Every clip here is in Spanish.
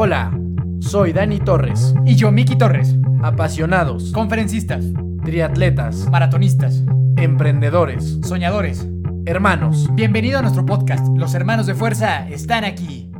Hola, soy Dani Torres. Y yo, Miki Torres. Apasionados, Conferencistas, triatletas, maratonistas, emprendedores, soñadores. hermanos. Bienvenido a nuestro podcast. Los hermanos de fuerza están aquí.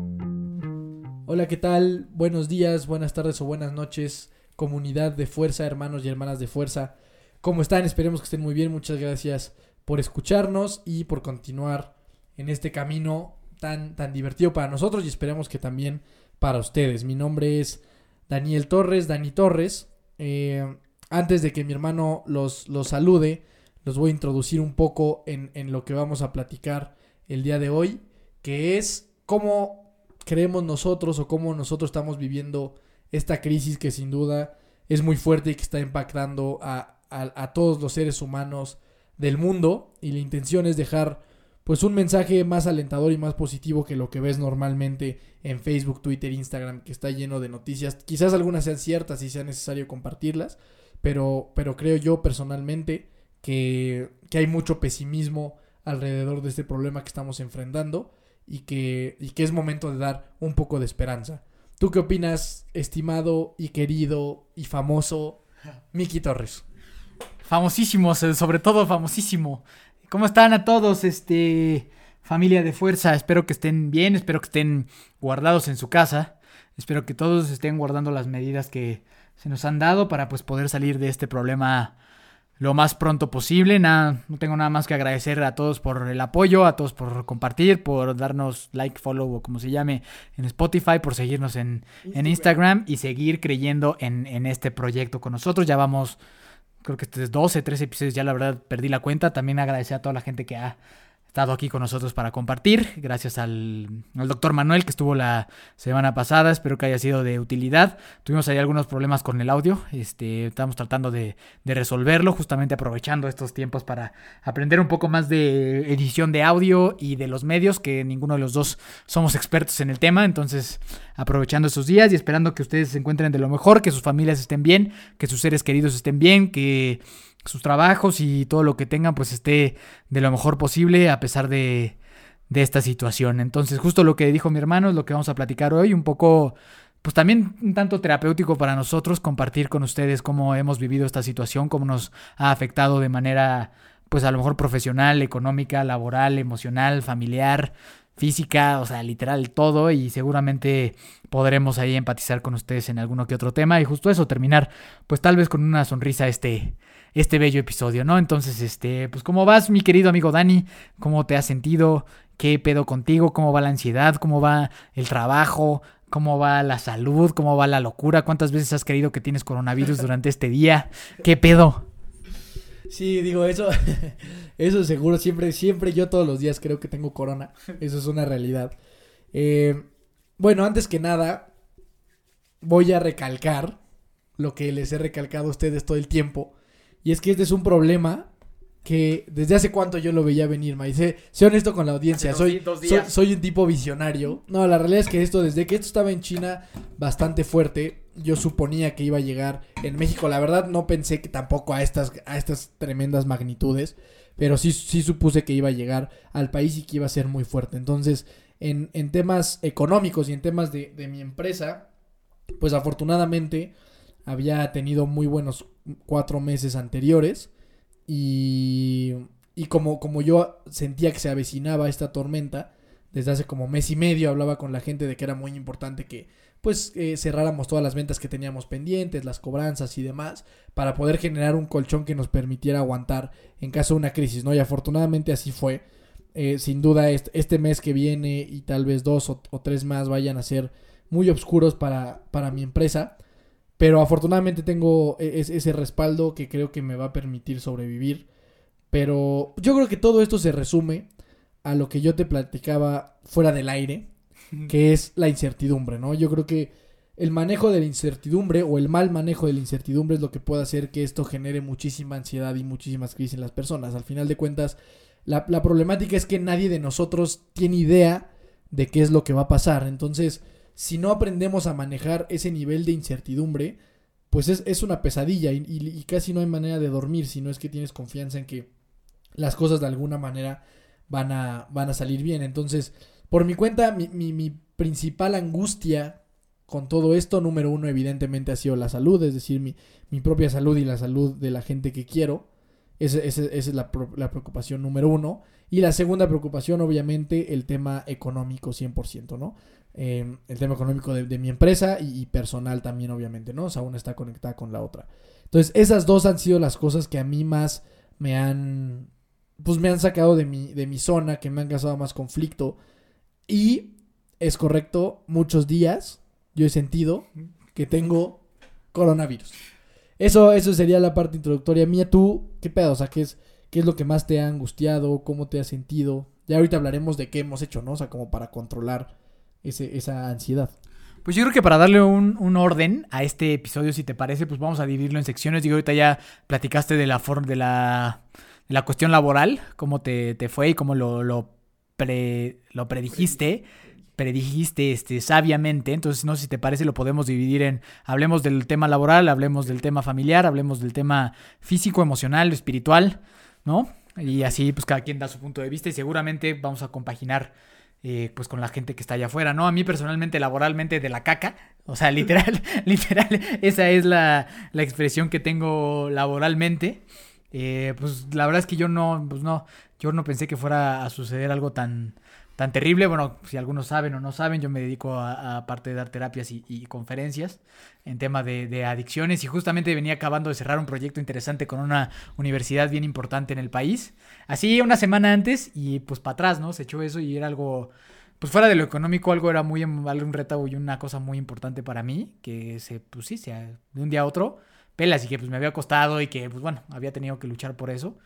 Hola, ¿qué tal? Buenos días, buenas tardes o buenas noches, comunidad de fuerza, hermanos y hermanas de fuerza. ¿Cómo están? Esperemos que estén muy bien. Muchas gracias por escucharnos y por continuar en este camino tan, tan divertido para nosotros y esperemos que también para ustedes. Mi nombre es Daniel Torres, Dani Torres. Eh, antes de que mi hermano los, los salude, los voy a introducir un poco en, en lo que vamos a platicar el día de hoy, que es cómo creemos nosotros o cómo nosotros estamos viviendo esta crisis que sin duda es muy fuerte y que está impactando a, a- a todos los seres humanos del mundo y la intención es dejar pues un mensaje más alentador y más positivo que lo que ves normalmente en Facebook, Twitter, Instagram, que está lleno de noticias. Quizás algunas sean ciertas y sea necesario compartirlas, pero, pero creo yo personalmente que, que hay mucho pesimismo alrededor de este problema que estamos enfrentando y que, y que es momento de dar un poco de esperanza. ¿Tú qué opinas, estimado y querido y famoso Miki Torres? Famosísimos, eh, sobre todo famosísimo. ¿Cómo están a todos, este familia de fuerza? Espero que estén bien, espero que estén guardados en su casa. Espero que todos estén guardando las medidas que se nos han dado para pues poder salir de este problema lo más pronto posible. Nada, no tengo nada más que agradecer a todos por el apoyo, a todos por compartir, por darnos like, follow o como se llame en Spotify, por seguirnos en, en Instagram y seguir creyendo en, en este proyecto con nosotros. Ya vamos, creo que este es 12, 13 episodios, ya la verdad perdí la cuenta. También agradecer a toda la gente que ha estado aquí con nosotros para compartir. Gracias al, doctor Manuel que estuvo la semana pasada. Espero que haya sido de utilidad. Tuvimos ahí algunos problemas con el audio. Este, estamos tratando de, de resolverlo, justamente aprovechando estos tiempos para aprender un poco más de edición de audio y de los medios, que ninguno de los dos somos expertos en el tema. Entonces, aprovechando esos días y esperando que ustedes se encuentren de lo mejor, que sus familias estén bien, que sus seres queridos estén bien, que sus trabajos y todo lo que tengan pues esté de lo mejor posible a pesar de, de esta situación. Entonces, justo lo que dijo mi hermano es lo que vamos a platicar hoy, un poco, pues también un tanto terapéutico para nosotros, compartir con ustedes cómo hemos vivido esta situación, cómo nos ha afectado de manera, pues a lo mejor profesional, económica, laboral, emocional, familiar, física, o sea, literal todo y seguramente podremos ahí empatizar con ustedes en alguno que otro tema y justo eso, terminar pues tal vez con una sonrisa este, este bello episodio, ¿no? Entonces, este, pues ¿cómo vas mi querido amigo Dani? ¿Cómo te has sentido? ¿Qué pedo contigo? ¿Cómo va la ansiedad? ¿Cómo va el trabajo? ¿Cómo va la salud? ¿Cómo va la locura? ¿Cuántas veces has creído que tienes coronavirus durante este día? ¿Qué pedo? Sí, digo, eso, eso seguro, siempre, siempre yo todos los días creo que tengo corona, eso es una realidad. Eh, bueno, antes que nada, voy a recalcar lo que les he recalcado a ustedes todo el tiempo, y es que este es un problema que desde hace cuánto yo lo veía venir, ma, y sé, honesto con la audiencia, soy, soy, soy un tipo visionario. No, la realidad es que esto, desde que esto estaba en China bastante fuerte, yo suponía que iba a llegar en México. La verdad no pensé que tampoco a estas, a estas tremendas magnitudes, pero sí, sí supuse que iba a llegar al país y que iba a ser muy fuerte. Entonces, en, en temas económicos y en temas de, de mi empresa, pues afortunadamente había tenido muy buenos cuatro meses anteriores y, y como, como yo sentía que se avecinaba esta tormenta, desde hace como mes y medio hablaba con la gente de que era muy importante que pues eh, cerráramos todas las ventas que teníamos pendientes, las cobranzas y demás, para poder generar un colchón que nos permitiera aguantar en caso de una crisis, ¿no? Y afortunadamente así fue. Eh, sin duda este, mes que viene y tal vez dos o, o tres más vayan a ser muy oscuros para, para mi empresa. Pero afortunadamente tengo e- es- ese respaldo que creo que me va a permitir sobrevivir. Pero yo creo que todo esto se resume a lo que yo te platicaba fuera del aire, que es la incertidumbre, ¿no? Yo creo que el manejo de la incertidumbre o el mal manejo de la incertidumbre es lo que puede hacer que esto genere muchísima ansiedad y muchísimas crisis en las personas. Al final de cuentas, la, la problemática es que nadie de nosotros tiene idea de qué es lo que va a pasar. Entonces, si no aprendemos a manejar ese nivel de incertidumbre, pues es, es una pesadilla y, casi no hay manera de dormir si no es que tienes confianza en que las cosas de alguna manera van a, van a salir bien. Entonces, por mi cuenta, mi, mi- principal angustia con todo esto, número uno evidentemente ha sido la salud, es decir, mi, mi propia salud y la salud de la gente que quiero. Esa, esa- es la, la preocupación número uno. Y la segunda preocupación, obviamente, el tema económico 100%, ¿no? Eh, el tema económico de, mi empresa y, y personal también, obviamente, ¿no? O sea, una está conectada con la otra. Entonces, esas dos han sido las cosas que a mí más me han, pues me han sacado de mi, de mi zona, que me han causado más conflicto. Y es correcto, muchos días yo he sentido que tengo coronavirus. Eso, eso sería la parte introductoria mía. Tú, ¿qué pedo? O sea, ¿qué es, ¿qué es lo que más te ha angustiado? ¿Cómo te has sentido? Ya ahorita hablaremos de qué hemos hecho, ¿no? O sea, como para controlar ese, esa ansiedad. Pues yo creo que para darle un, un orden a este episodio, si te parece, pues vamos a dividirlo en secciones. Digo, ahorita ya platicaste de la forma de la, de la cuestión laboral, cómo te, te fue y cómo lo, lo, pre- lo predijiste. Predijiste este, sabiamente. Entonces, no sé si te parece, lo podemos dividir en. Hablemos del tema laboral, hablemos del tema familiar, hablemos del tema físico, emocional, espiritual, ¿no? Y así, pues cada quien da su punto de vista y seguramente vamos a compaginar eh, pues con la gente que está allá afuera, ¿no? A mí personalmente, laboralmente, de la caca. O sea, literal, literal, esa es la, la expresión que tengo laboralmente. Eh, pues la verdad es que yo no, pues no, yo no pensé que fuera a suceder algo tan, tan terrible. Bueno, si algunos saben o no saben, yo me dedico a, a parte de dar terapias y, conferencias en tema de, adicciones y justamente venía acabando de cerrar un proyecto interesante con una universidad bien importante en el país. Así una semana antes y pues para atrás, ¿no? Se echó eso y era algo, pues fuera de lo económico, algo era muy, un reto y una cosa muy importante para mí, que se, pues sí, se, de un día a otro, pelas y que pues me había costado y que pues bueno, había tenido que luchar por eso.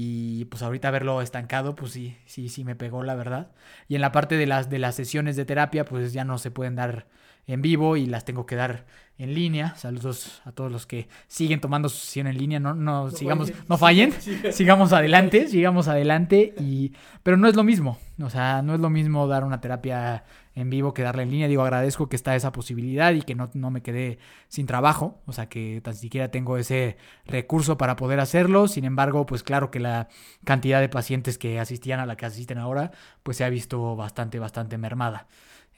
Y pues ahorita verlo estancado, pues sí, sí, sí me pegó la verdad. Y en la parte de las, de las sesiones de terapia, pues ya no se pueden dar en vivo y las tengo que dar en línea. Saludos a todos los que siguen tomando su sesión en línea. No, no, sigamos, fallen. no fallen. sigamos adelante, sigamos adelante. Y, pero no es lo mismo. O sea, no es lo mismo dar una terapia en vivo que darla en línea. Digo, agradezco que está esa posibilidad y que no, no me quedé sin trabajo. O sea, que tan siquiera tengo ese recurso para poder hacerlo. Sin embargo, pues claro que la cantidad de pacientes que asistían a la que asisten ahora, pues se ha visto bastante, bastante mermada.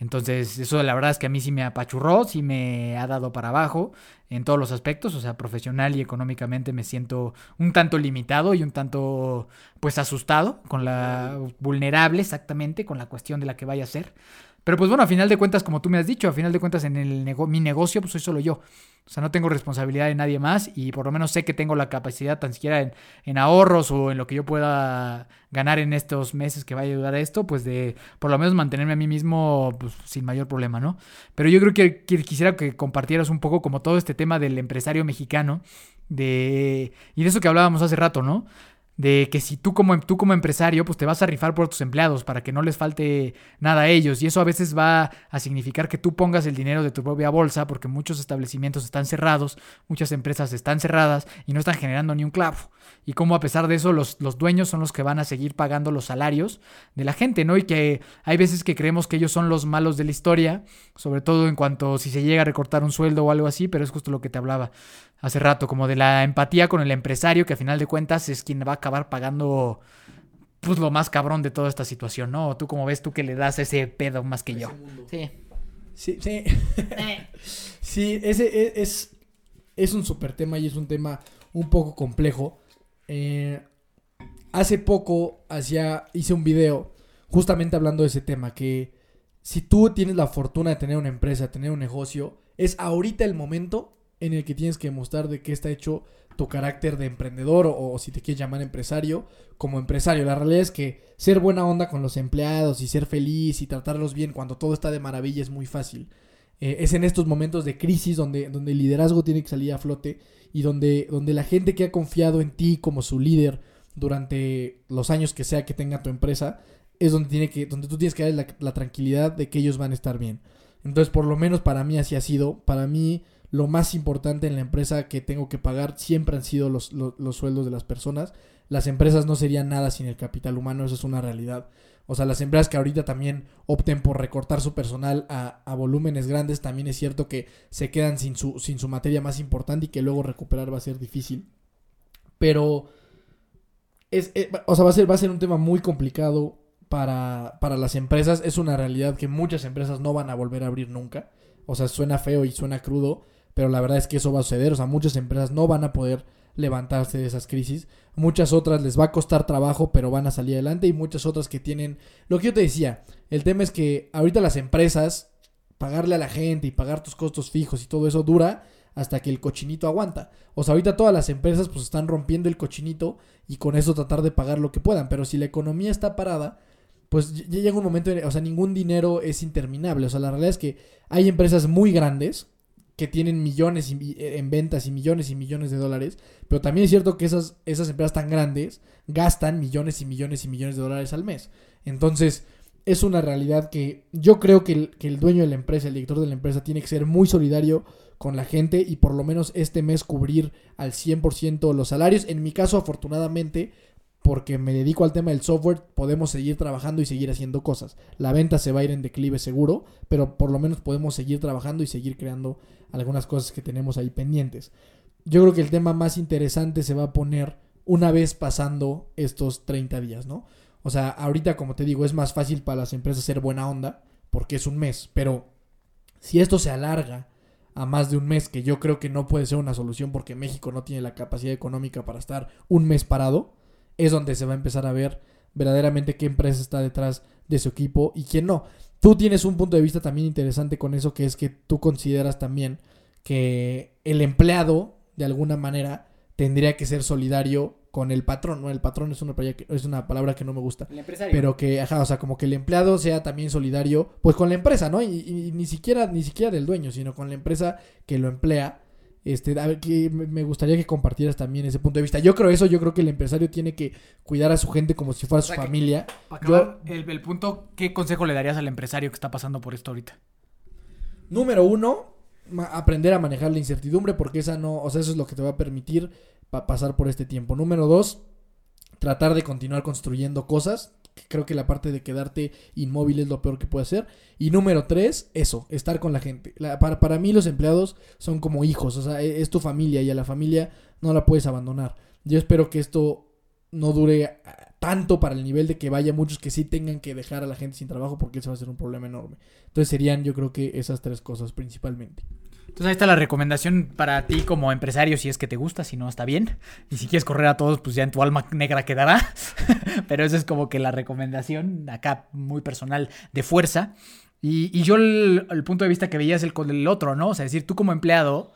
Entonces, eso la verdad es que a mí sí me apachurró, sí me ha dado para abajo en todos los aspectos, o sea, profesional y económicamente me siento un tanto limitado y un tanto, pues, asustado, con la vulnerable exactamente, con la cuestión de la que vaya a ser. Pero pues bueno, a final de cuentas, como tú me has dicho, a final de cuentas en el nego mi negocio, pues soy solo yo. O sea, no tengo responsabilidad de nadie más y por lo menos sé que tengo la capacidad tan siquiera en, en ahorros o en lo que yo pueda ganar en estos meses que vaya a ayudar a esto, pues de por lo menos mantenerme a mí mismo pues, sin mayor problema, ¿no? Pero yo creo que, que quisiera que compartieras un poco como todo este tema del empresario mexicano de y de eso que hablábamos hace rato, ¿no? De que si tú como, tú como empresario, pues te vas a rifar por tus empleados para que no les falte nada a ellos. Y eso a veces va a significar que tú pongas el dinero de tu propia bolsa porque muchos establecimientos están cerrados, muchas empresas están cerradas y no están generando ni un clavo. Y como a pesar de eso los, los dueños son los que van a seguir pagando los salarios de la gente, ¿no? Y que hay veces que creemos que ellos son los malos de la historia, sobre todo en cuanto si se llega a recortar un sueldo o algo así, pero es justo lo que te hablaba hace rato, como de la empatía con el empresario, que a final de cuentas es quien va a acabar pagando pues lo más cabrón de toda esta situación, ¿no? Tú como ves, tú que le das ese pedo más que yo. Sí. Sí, sí. sí, ese e- es, es un súper tema y es un tema un poco complejo. Eh, hace poco hacía, hice un video justamente hablando de ese tema, que si tú tienes la fortuna de tener una empresa, tener un negocio, es ahorita el momento en el que tienes que mostrar de qué está hecho tu carácter de emprendedor o, si te quieres llamar empresario, como empresario. La realidad es que ser buena onda con los empleados y ser feliz y tratarlos bien cuando todo está de maravilla es muy fácil. Eh, es en estos momentos de crisis donde, donde el liderazgo tiene que salir a flote y donde, donde la gente que ha confiado en ti como su líder durante los años que sea que tenga tu empresa, es donde, tiene que, donde tú tienes que darles la, la tranquilidad de que ellos van a estar bien. Entonces, por lo menos para mí así ha sido. Para mí, lo más importante en la empresa que tengo que pagar siempre han sido los, los, sueldos de las personas. Las empresas no serían nada sin el capital humano, eso es una realidad. O sea, las empresas que ahorita también opten por recortar su personal a, a volúmenes grandes, también es cierto que se quedan sin su, sin su materia más importante y que luego recuperar va a ser difícil. Pero, es, es, o sea, va a, ser, va a ser un tema muy complicado para, para las empresas. Es una realidad que muchas empresas no van a volver a abrir nunca. O sea, suena feo y suena crudo, pero la verdad es que eso va a suceder. O sea, muchas empresas no van a poder levantarse de esas crisis. Muchas otras les va a costar trabajo, pero van a salir adelante. Y muchas otras que tienen... Lo que yo te decía, el tema es que ahorita las empresas, pagarle a la gente y pagar tus costos fijos y todo eso dura hasta que el cochinito aguanta. O sea, ahorita todas las empresas pues están rompiendo el cochinito y con eso tratar de pagar lo que puedan. Pero si la economía está parada, pues ya llega un momento, o sea, ningún dinero es interminable. O sea, la realidad es que hay empresas muy grandes que tienen millones en ventas y millones y millones de dólares, pero también es cierto que esas, esas empresas tan grandes gastan millones y millones y millones de dólares al mes. Entonces, es una realidad que yo creo que el, que el dueño de la empresa, el director de la empresa, tiene que ser muy solidario con la gente y por lo menos este mes cubrir al 100% los salarios. En mi caso, afortunadamente, porque me dedico al tema del software, podemos seguir trabajando y seguir haciendo cosas. La venta se va a ir en declive seguro, pero por lo menos podemos seguir trabajando y seguir creando algunas cosas que tenemos ahí pendientes. Yo creo que el tema más interesante se va a poner una vez pasando estos 30 días, ¿no? O sea, ahorita como te digo, es más fácil para las empresas ser buena onda porque es un mes, pero si esto se alarga a más de un mes, que yo creo que no puede ser una solución porque México no tiene la capacidad económica para estar un mes parado, es donde se va a empezar a ver verdaderamente qué empresa está detrás de su equipo y quién no. Tú tienes un punto de vista también interesante con eso, que es que tú consideras también que el empleado, de alguna manera, tendría que ser solidario con el patrón, ¿no? El patrón es una, es una palabra que no me gusta. El empresario. Pero que, ajá, o sea, como que el empleado sea también solidario, pues con la empresa, ¿no? Y, y ni siquiera, ni siquiera del dueño, sino con la empresa que lo emplea este, a ver, que me gustaría que compartieras también ese punto de vista. Yo creo eso, yo creo que el empresario tiene que cuidar a su gente como si fuera su familia. Acabar el, punto, ¿qué consejo le darías al empresario que está pasando por esto ahorita? Número uno, aprender a manejar la incertidumbre porque esa no, o sea, eso es lo que te va a permitir pasar por este tiempo. Número dos, tratar de continuar construyendo cosas creo que la parte de quedarte inmóvil es lo peor que puede hacer. Y número tres, eso, estar con la gente. para, para mí los empleados son como hijos, o sea, e, es, tu familia y a la familia no la puedes abandonar. Yo espero que esto no dure ah, tanto para el nivel de que vaya muchos que sí tengan que dejar a la gente sin trabajo porque eso va a ser un problema enorme. Entonces serían yo creo que esas tres cosas principalmente. Entonces ahí está la recomendación para ti como empresario si es que te gusta, si no está bien. Y si quieres correr a todos, pues ya en tu alma negra quedará. Pero esa es como que la recomendación acá muy personal de fuerza. Y, yo el, punto de vista que veía es el con el otro, ¿no? O sea, decir, tú como empleado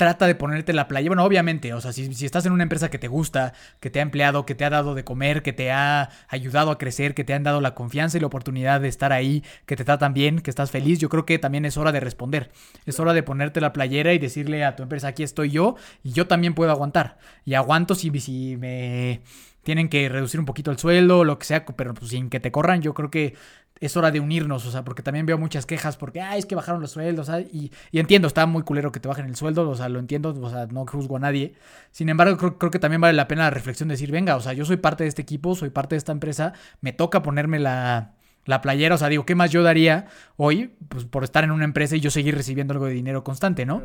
trata de ponerte la playa. Bueno, obviamente, o sea, si, si, estás en una empresa que te gusta, que te ha empleado, que te ha dado de comer, que te ha ayudado a crecer, que te han dado la confianza y la oportunidad de estar ahí, que te tratan bien, que estás feliz, yo creo que también es hora de responder. Es hora de ponerte la playera y decirle a tu empresa, aquí estoy yo y yo también puedo aguantar. Y aguanto si, si me tienen que reducir un poquito el sueldo o lo que sea, pero pues sin que te corran, yo creo que es hora de unirnos, o sea, porque también veo muchas quejas porque, ay, es que bajaron los sueldos, y, y, entiendo, está muy culero que te bajen el sueldo, o sea, lo entiendo, o sea, no juzgo a nadie. Sin embargo, creo, creo, que también vale la pena la reflexión de decir, venga, o sea, yo soy parte de este equipo, soy parte de esta empresa, me toca ponerme la, la playera, o sea, digo, ¿qué más yo daría hoy pues, por estar en una empresa y yo seguir recibiendo algo de dinero constante, ¿no?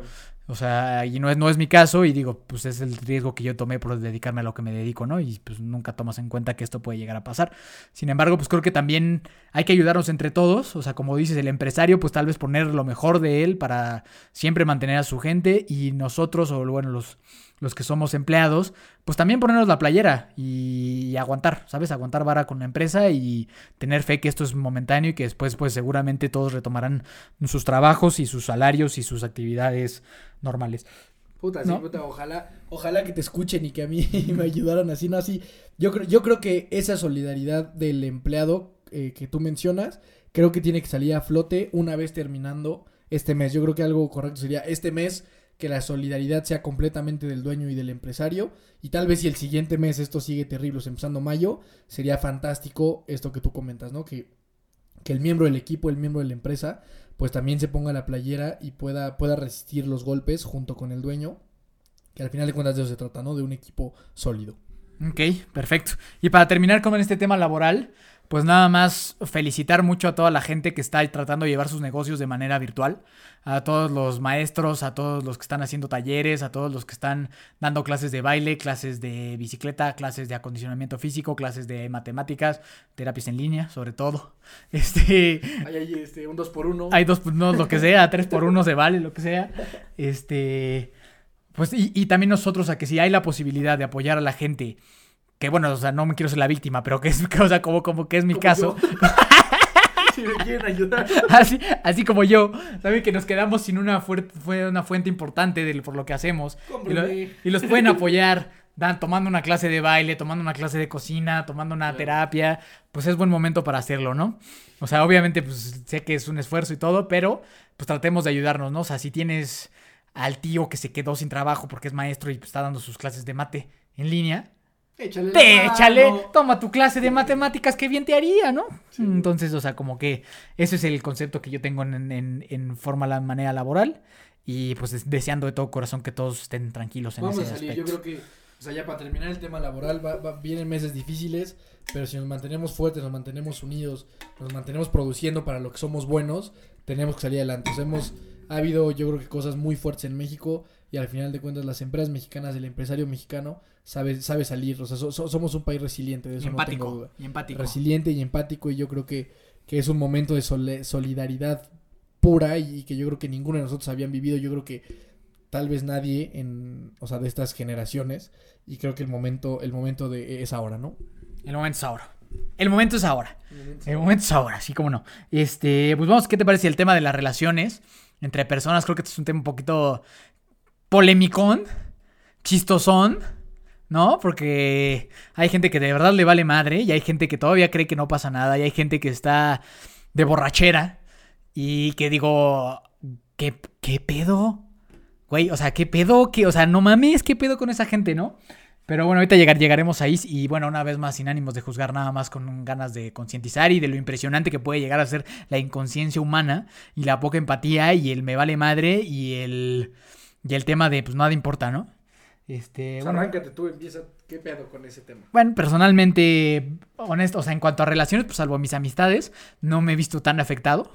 O sea, y no es, no es mi caso y digo, pues es el riesgo que yo tomé por dedicarme a lo que me dedico, ¿no? Y pues nunca tomas en cuenta que esto puede llegar a pasar. Sin embargo, pues creo que también hay que ayudarnos entre todos, o sea, como dices, el empresario, pues tal vez poner lo mejor de él para siempre mantener a su gente y nosotros, o bueno, los los que somos empleados, pues también ponernos la playera y, aguantar, ¿sabes? Aguantar vara con la empresa y tener fe que esto es momentáneo y que después pues seguramente todos retomarán sus trabajos y sus salarios y sus actividades normales. Puta, sí, puta, ojalá, ojalá que te escuchen y que a mí me ayudaran así, no así. Yo creo, yo creo que esa solidaridad del empleado eh, que tú mencionas, creo que tiene que salir a flote una vez terminando este mes. Yo creo que algo correcto sería este mes que la solidaridad sea completamente del dueño y del empresario. Y tal vez si el siguiente mes esto sigue terrible, empezando mayo, sería fantástico esto que tú comentas, ¿no? Que, que el miembro del equipo, el miembro de la empresa, pues también se ponga la playera y pueda, pueda resistir los golpes junto con el dueño. Que al final de cuentas de eso se trata, ¿no? De un equipo sólido. Ok, perfecto. Y para terminar con este tema laboral, pues nada más felicitar mucho a toda la gente que está tratando de llevar sus negocios de manera virtual, a todos los maestros, a todos los que están haciendo talleres, a todos los que están dando clases de baile, clases de bicicleta, clases de acondicionamiento físico, clases de matemáticas, terapias en línea, sobre todo. Este, Hay este, un 2 por 1 hay dos, no, lo que sea, tres por uno se vale, lo que sea. Este, pues, y, y también nosotros a que si hay la posibilidad de apoyar a la gente, que bueno, o sea, no me quiero ser la víctima, pero que es, que, o sea, como, como que es mi Como caso. si me quieren ayudar. Así, así como yo, ¿saben? Que nos quedamos sin una, fue una fuente importante de, por lo que hacemos. Y, lo- y los pueden apoyar dan, tomando una clase de baile, tomando una clase de cocina, tomando una Claro. terapia. Pues es buen momento para hacerlo, ¿no? O sea, obviamente, pues sé que es un esfuerzo y todo, pero pues tratemos de ayudarnos, ¿no? O sea, si tienes al tío que se quedó sin trabajo porque es maestro y pues, está dando sus clases de mate en línea, Échale. te échale, toma tu clase de matemáticas, que bien te haría, ¿no? Entonces, o sea, como que ese es el concepto que yo tengo en, en, en forma la manera laboral y pues des- deseando de todo corazón que todos estén tranquilos en Vamos a salir, aspecto. yo creo que, o sea, ya para terminar el tema laboral, va- va- vienen meses difíciles, pero si nos mantenemos fuertes, nos mantenemos unidos, nos mantenemos produciendo para lo que somos buenos, tenemos que salir adelante. O sea, hemos, ha habido, yo creo que cosas muy fuertes en México y al final de cuentas las empresas mexicanas, el empresario mexicano sabe, sabe salir, o sea, so- so- somos un país resiliente, de Y eso no tengo duda. empático, y empático. Resiliente y empático y yo creo que, que es un momento de sole- solidaridad pura y que yo creo que ninguno de nosotros habían vivido, yo creo que tal vez nadie en, o sea, de estas generaciones y creo que el momento, el momento de es ahora, ¿no? El momento es ahora. El momento es ahora. El momento es ahora, sí, como no. Este, pues vamos, ¿qué te parece el tema de las relaciones entre personas? Creo que este es un tema un poquito polémicón, chistosón, ¿no? Porque hay gente que de verdad le vale madre y hay gente que todavía cree que no pasa nada y hay gente que está de borrachera y que digo, ¿qué, qué pedo? Güey, o sea, ¿qué pedo? ¿Qué, o sea, no mames, ¿qué pedo con esa gente, no? Pero bueno, ahorita llegar, llegaremos ahí y bueno, una vez más sin ánimos de juzgar nada más con ganas de concientizar y de lo impresionante que puede llegar a ser la inconsciencia humana y la poca empatía y el me vale madre y el, y el tema de pues nada importa, ¿no? Este, bueno, arráncate tú, empieza, ¿qué pedo con ese tema? bueno, personalmente, honesto, o sea, en cuanto a relaciones, pues salvo mis amistades, no me he visto tan afectado.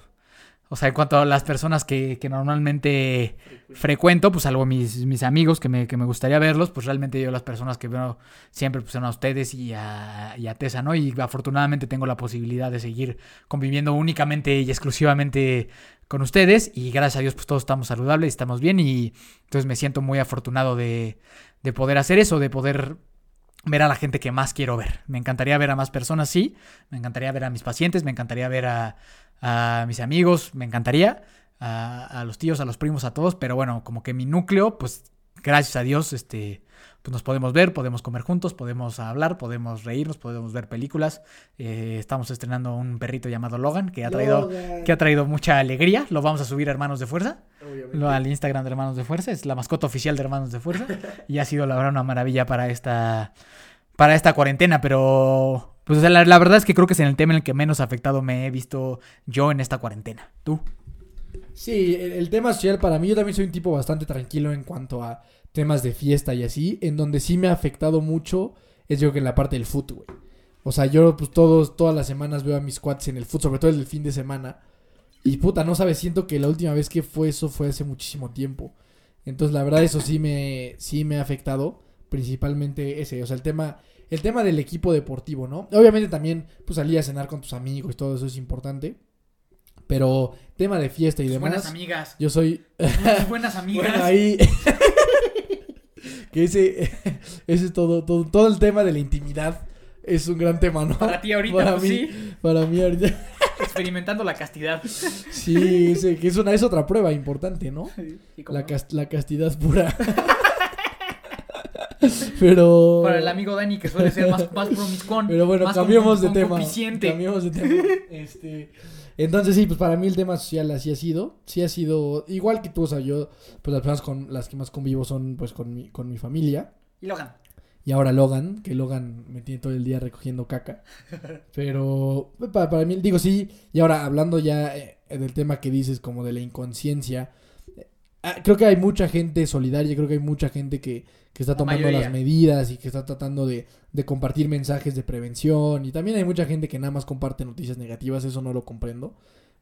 O sea, en cuanto a las personas que, que normalmente frecuento, pues salvo mis, mis amigos que me, que me gustaría verlos, pues realmente yo las personas que veo siempre pues, son a ustedes y a, y a Tessa, ¿no? Y afortunadamente tengo la posibilidad de seguir conviviendo únicamente y exclusivamente con ustedes y gracias a Dios pues todos estamos saludables y estamos bien y entonces me siento muy afortunado de, de poder hacer eso, de poder ver a la gente que más quiero ver. Me encantaría ver a más personas, sí. Me encantaría ver a mis pacientes, me encantaría ver a, a mis amigos, me encantaría. A los tíos, a los primos, a todos. Pero bueno, como que mi núcleo, pues gracias a Dios, este, pues nos podemos ver, podemos comer juntos, podemos hablar, podemos reírnos, podemos ver películas. Eh, estamos estrenando un perrito llamado Logan que ha traído, que ha traído mucha alegría. Lo vamos a subir a Hermanos de Fuerza lo- al Instagram de Hermanos de Fuerza, es la mascota oficial de Hermanos de Fuerza y ha sido la verdad una maravilla para esta para esta cuarentena, pero pues o sea, la, la verdad es que creo que es en el tema en el que menos afectado me he visto yo en esta cuarentena. ¿Tú? Sí, el, el tema social para mí, yo también soy un tipo bastante tranquilo en cuanto a temas de fiesta y así. En donde sí me ha afectado mucho es yo creo que en la parte del fútbol, güey. O sea, yo pues todos, todas las semanas veo a mis cuates en el fútbol, sobre todo el fin de semana. Y puta, no sabes, siento que la última vez que fue eso fue hace muchísimo tiempo. Entonces, la verdad, eso sí me, sí me ha afectado. Principalmente ese, o sea, el tema, el tema del equipo deportivo, ¿no? Obviamente también, pues salir a cenar con tus amigos y todo eso es importante. Pero tema de fiesta y demás. amigas. Yo soy. buenas Bueno, ahí. Que ese, ese es todo, todo, todo el tema de la intimidad. Es un gran tema, ¿no? Para ti ahorita, Para pues mí, sí, para mí ahorita. experimentando la castidad. Sí, ese- que es una es otra prueba importante, ¿no? La, cas- la castidad pura. Pero. Para el amigo Dani que suele ser más, más promiscuón. Pero bueno, más cambiemos con- de tema. concupisciente. Cambiemos de tema. Este, entonces sí, pues para mí el tema social así ha sido. Sí ha sido igual que tú, o sea, yo, pues las personas con las que más convivo son pues con mi, con mi familia. Y Logan. Y ahora Logan, que Logan me tiene todo el día recogiendo caca. Pero para, para mí, digo sí. Y ahora hablando ya eh, del tema que dices como de la inconsciencia. eh, ah, creo que hay mucha gente solidaria, creo que hay mucha gente que, que está tomando mayoría. las medidas y que está tratando de, de compartir mensajes de prevención. Y también hay mucha gente que nada más comparte noticias negativas, eso no lo comprendo.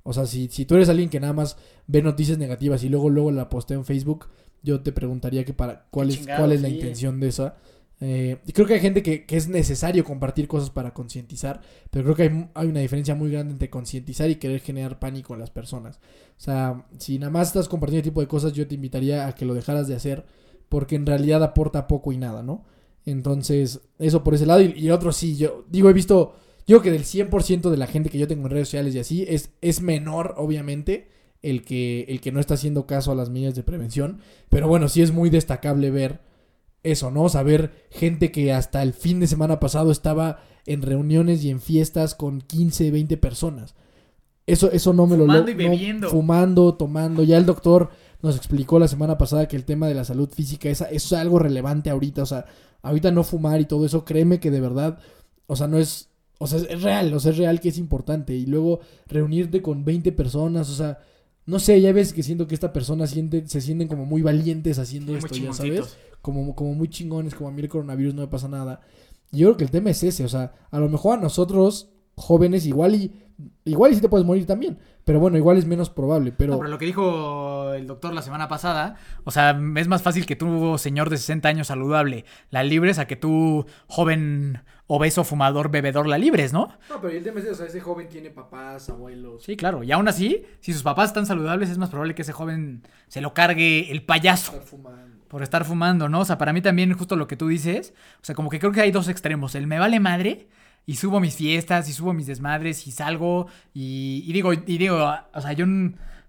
O sea, si, si tú eres alguien que nada más ve noticias negativas y luego luego la postea en Facebook, yo te preguntaría que para cuál es, cuál es la sí. intención de esa. Eh, y creo que hay gente que, que es necesario compartir cosas para concientizar, pero creo que hay, hay una diferencia muy grande entre concientizar y querer generar pánico en las personas. O sea, si nada más estás compartiendo este tipo de cosas, yo te invitaría a que lo dejaras de hacer, porque en realidad aporta poco y nada, ¿no? Entonces, eso por ese lado. Y, y otro sí, yo digo, he visto, digo que del 100% de la gente que yo tengo en redes sociales y así, es, es menor, obviamente, el que, el que no está haciendo caso a las medidas de prevención. Pero bueno, sí es muy destacable ver eso, ¿no? Saber gente que hasta el fin de semana pasado estaba en reuniones y en fiestas con 15, 20 personas. Eso, eso no me lo Fumando y no- bebiendo. fumando, tomando. Ya el doctor nos explicó la semana pasada que el tema de la salud física es, es algo relevante ahorita. O sea, ahorita no fumar y todo eso, créeme que de verdad, o sea, no es, o sea, es real, o sea, es real que es importante. Y luego reunirte con 20 personas, o sea, no sé, ya ves que siento que esta persona siente, se sienten como muy valientes haciendo Muy esto, ya sabes como, como muy chingones, como a mí el coronavirus no me pasa nada. Yo creo que el tema es ese, o sea, a lo mejor a nosotros, jóvenes, igual y igual y sí te puedes morir también, pero bueno, igual es menos probable, pero, No, pero lo que dijo el doctor la semana pasada, o sea, es más fácil que tú, señor de 60 años saludable, la libres a que tú, joven obeso, fumador, bebedor, la libres, ¿no? No, pero el tema es ese, o sea, ese joven tiene papás, abuelos. Sí, claro. Y aún así, si sus papás están saludables, es más probable que ese joven se lo cargue el payaso estar fumando. por estar fumando, ¿no? O sea, para mí también justo lo que tú dices, o sea, como que creo que hay dos extremos. El me vale madre y subo mis fiestas y subo mis desmadres y salgo y, y digo, y digo, o sea, yo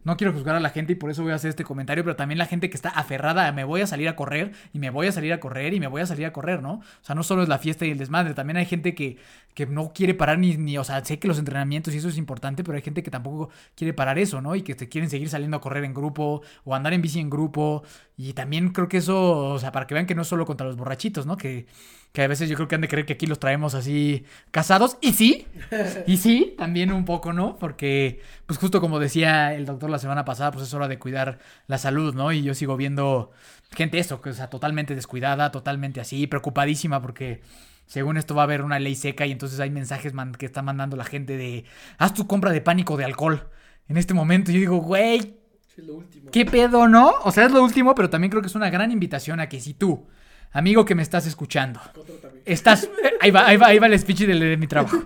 no quiero juzgar a la gente y por eso voy a hacer este comentario, pero también la gente que está aferrada a me voy a salir a correr y me voy a salir a correr y me voy a salir a correr, ¿no? O sea, no solo es la fiesta y el desmadre, también hay gente que, que no quiere parar ni, ni, o sea, sé que los entrenamientos y eso es importante, pero hay gente que tampoco quiere parar eso, ¿no? Y que te quieren seguir saliendo a correr en grupo o andar en bici en grupo. Y también creo que eso, o sea, para que vean que no es solo contra los borrachitos, ¿no? Que, que a veces yo creo que han de creer que aquí los traemos así casados. Y sí, y sí, también un poco, ¿no? Porque, pues justo como decía el doctor la semana pasada, pues es hora de cuidar la salud, ¿no? Y yo sigo viendo gente eso, que o sea, totalmente descuidada, totalmente así, preocupadísima porque según esto va a haber una ley seca y entonces hay mensajes man- que está mandando la gente de, haz tu compra de pánico de alcohol. En este momento yo digo, güey, Es lo último. ¿Qué pedo, no? O sea, es lo último, pero también creo que es una gran invitación a que si tú, amigo que me estás escuchando, estás... Ahí va, ahí va, ahí va el speech de, de mi trabajo.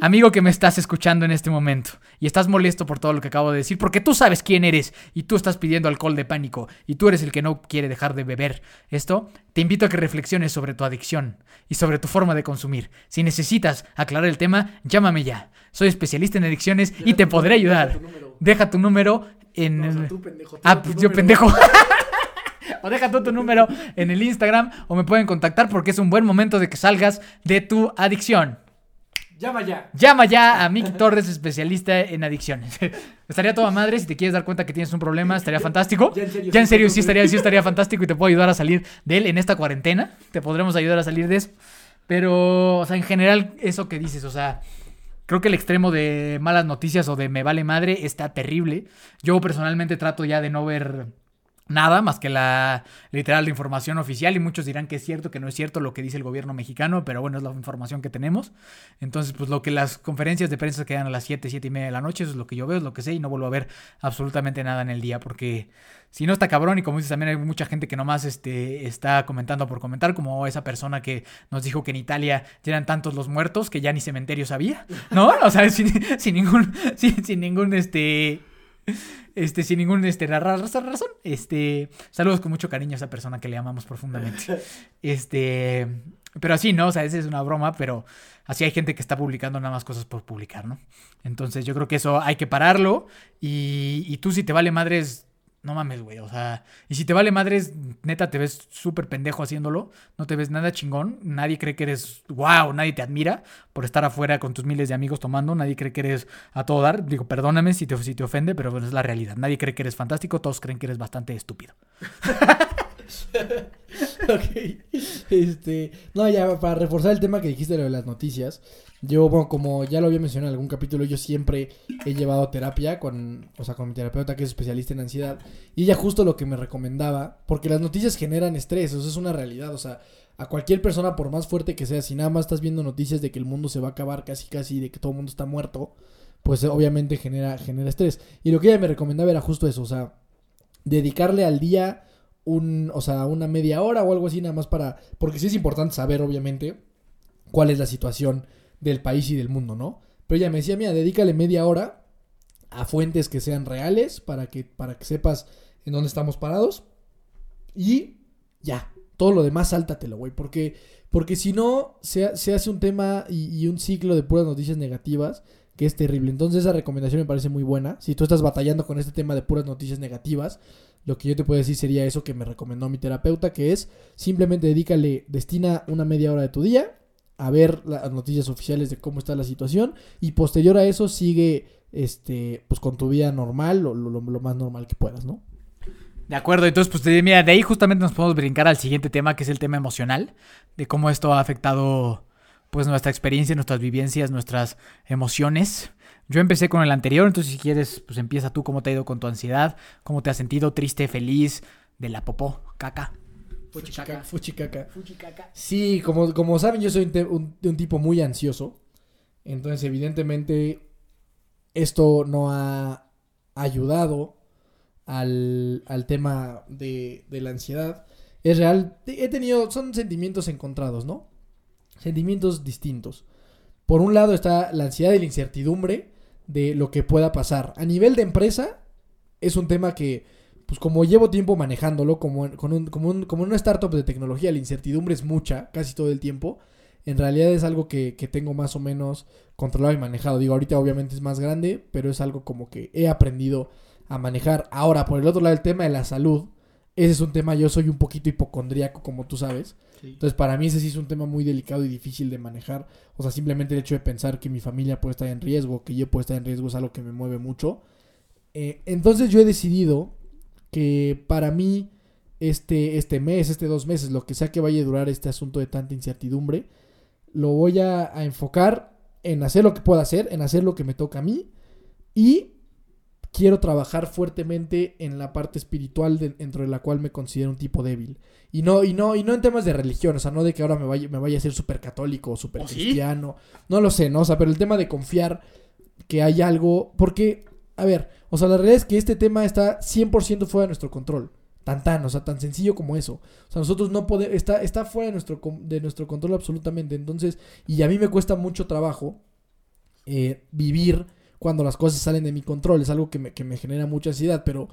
Amigo que me estás escuchando en este momento y estás molesto por todo lo que acabo de decir, porque tú sabes quién eres y tú estás pidiendo alcohol de pánico y tú eres el que no quiere dejar de beber esto, te invito a que reflexiones sobre tu adicción y sobre tu forma de consumir. Si necesitas aclarar el tema, llámame ya. Soy especialista en adicciones y te podré ayudar. Deja tu número en... el- pendejo. Ah, pues yo pendejo. o deja tú tu número en el Instagram o me pueden contactar porque es un buen momento de que salgas de tu adicción. Llama ya. Llama ya a Miki Torres, especialista en adicciones. estaría toda madre si te quieres dar cuenta que tienes un problema, estaría fantástico. Ya en serio, Ya en serio sí. estaría, sí estaría fantástico y te puedo ayudar a salir de él en esta cuarentena. Te podremos ayudar a salir de eso. Pero, o sea, en general, eso que dices, o sea, creo que el extremo de malas noticias o de me vale madre está terrible. Yo personalmente trato ya de no ver nada más que la literal la información oficial y muchos dirán que es cierto, que no es cierto lo que dice el gobierno mexicano, pero bueno, es la información que tenemos. Entonces, pues lo que las conferencias de prensa quedan a las 7, 7 y media de la noche, eso es lo que yo veo, es lo que sé y no vuelvo a ver absolutamente nada en el día porque si no está cabrón y como dices también hay mucha gente que nomás este, está comentando por comentar, como esa persona que nos dijo que en Italia ya eran tantos los muertos que ya ni cementerios había, ¿no? O sea, sin, ningún, sin ningún este... Este, sin ningún este, ra- ra- razón, razón. Este, saludos con mucho cariño a esa persona que le amamos profundamente. Este, pero así, ¿no? O sea, esa es una broma, pero así hay gente que está publicando nada más cosas por publicar, ¿no? Entonces yo creo que eso hay que pararlo. Y, y tú si te vale madres, no mames, güey. O sea, y si te vale madres, neta, te ves súper pendejo haciéndolo. No te ves nada chingón. Nadie cree que eres wow, nadie te admira por estar afuera con tus miles de amigos tomando. Nadie cree que eres a todo dar. Digo, perdóname si te, si te ofende, pero bueno, es la realidad. Nadie cree que eres fantástico. Todos creen que eres bastante estúpido. ok. Este, no, ya para reforzar el tema que dijiste de lo de las noticias, yo, bueno, como ya lo había mencionado en algún capítulo, yo siempre he llevado terapia con, o sea, con mi terapeuta que es especialista en ansiedad, y ella justo lo que me recomendaba, porque las noticias generan estrés, eso es una realidad, o sea, a cualquier persona, por más fuerte que sea, si nada más estás viendo noticias de que el mundo se va a acabar casi casi, de que todo el mundo está muerto, pues obviamente genera, genera estrés. Y lo que ella me recomendaba era justo eso, o sea, dedicarle al día un, o sea, una media hora o algo así nada más para, porque sí es importante saber obviamente cuál es la situación del país y del mundo, ¿no? Pero ella me decía, mira, dedícale media hora a fuentes que sean reales para que, para que sepas en dónde estamos parados y ya, todo lo demás sáltatelo, güey, porque, porque si no se, se hace un tema y, y un ciclo de puras noticias negativas que es terrible. Entonces esa recomendación me parece muy buena. Si tú estás batallando con este tema de puras noticias negativas, lo que yo te puedo decir sería eso que me recomendó mi terapeuta, que es simplemente dedícale, destina una media hora de tu día a ver las noticias oficiales de cómo está la situación y posterior a eso sigue este pues con tu vida normal, lo, lo, lo más normal que puedas, ¿no? De acuerdo, entonces pues mira, de ahí justamente nos podemos brincar al siguiente tema que es el tema emocional, de cómo esto ha afectado pues nuestra experiencia, nuestras vivencias, nuestras emociones. Yo empecé con el anterior, entonces si quieres pues empieza tú cómo te ha ido con tu ansiedad, cómo te has sentido triste, feliz, de la popó, caca. Fuchicaca. Fuchicaca. Sí, como, como saben, yo soy un, un- un tipo muy ansioso. Entonces, evidentemente, esto no ha ayudado al, al tema de, de la ansiedad. Es real. He tenido, son sentimientos encontrados, ¿no? Sentimientos distintos. Por un lado está la ansiedad y la incertidumbre de lo que pueda pasar. A nivel de empresa, es un tema que, pues como llevo tiempo manejándolo, como, con un, como, un- como una startup de tecnología, la incertidumbre es mucha, casi todo el tiempo. En realidad es algo que, que tengo más o menos controlado y manejado. Digo, ahorita obviamente es más grande, pero es algo como que he aprendido a manejar. Ahora, por el otro lado, el tema de la salud. Ese es un tema, yo soy un poquito hipocondríaco, como tú sabes. Entonces, para mí ese sí es un tema muy delicado y difícil de manejar. O sea, simplemente el hecho de pensar que mi familia puede estar en riesgo, que yo puedo estar en riesgo, es algo que me mueve mucho. Eh, entonces, yo he decidido que para mí, este, este mes, este dos meses, lo que sea que vaya a durar este asunto de tanta incertidumbre, lo voy a, a enfocar en hacer lo que pueda hacer, en hacer lo que me toca a mí y quiero trabajar fuertemente en la parte espiritual de- dentro de la cual me considero un tipo débil. Y no, y no, y no en temas de religión, o sea, no de que ahora me vaya, me vaya a ser súper católico o súper ¿Oh, sí? cristiano. No lo sé, ¿no? O sea, pero el tema de confiar que hay algo. Porque, a ver, o sea, la realidad es que este tema está 100% fuera de nuestro control. Tan tan, o sea, tan sencillo como eso. O sea, nosotros no podemos, está, está fuera de nuestro, de nuestro control absolutamente. Entonces, y a mí me cuesta mucho trabajo eh, vivir cuando las cosas salen de mi control. Es algo que me, que me genera mucha ansiedad, pero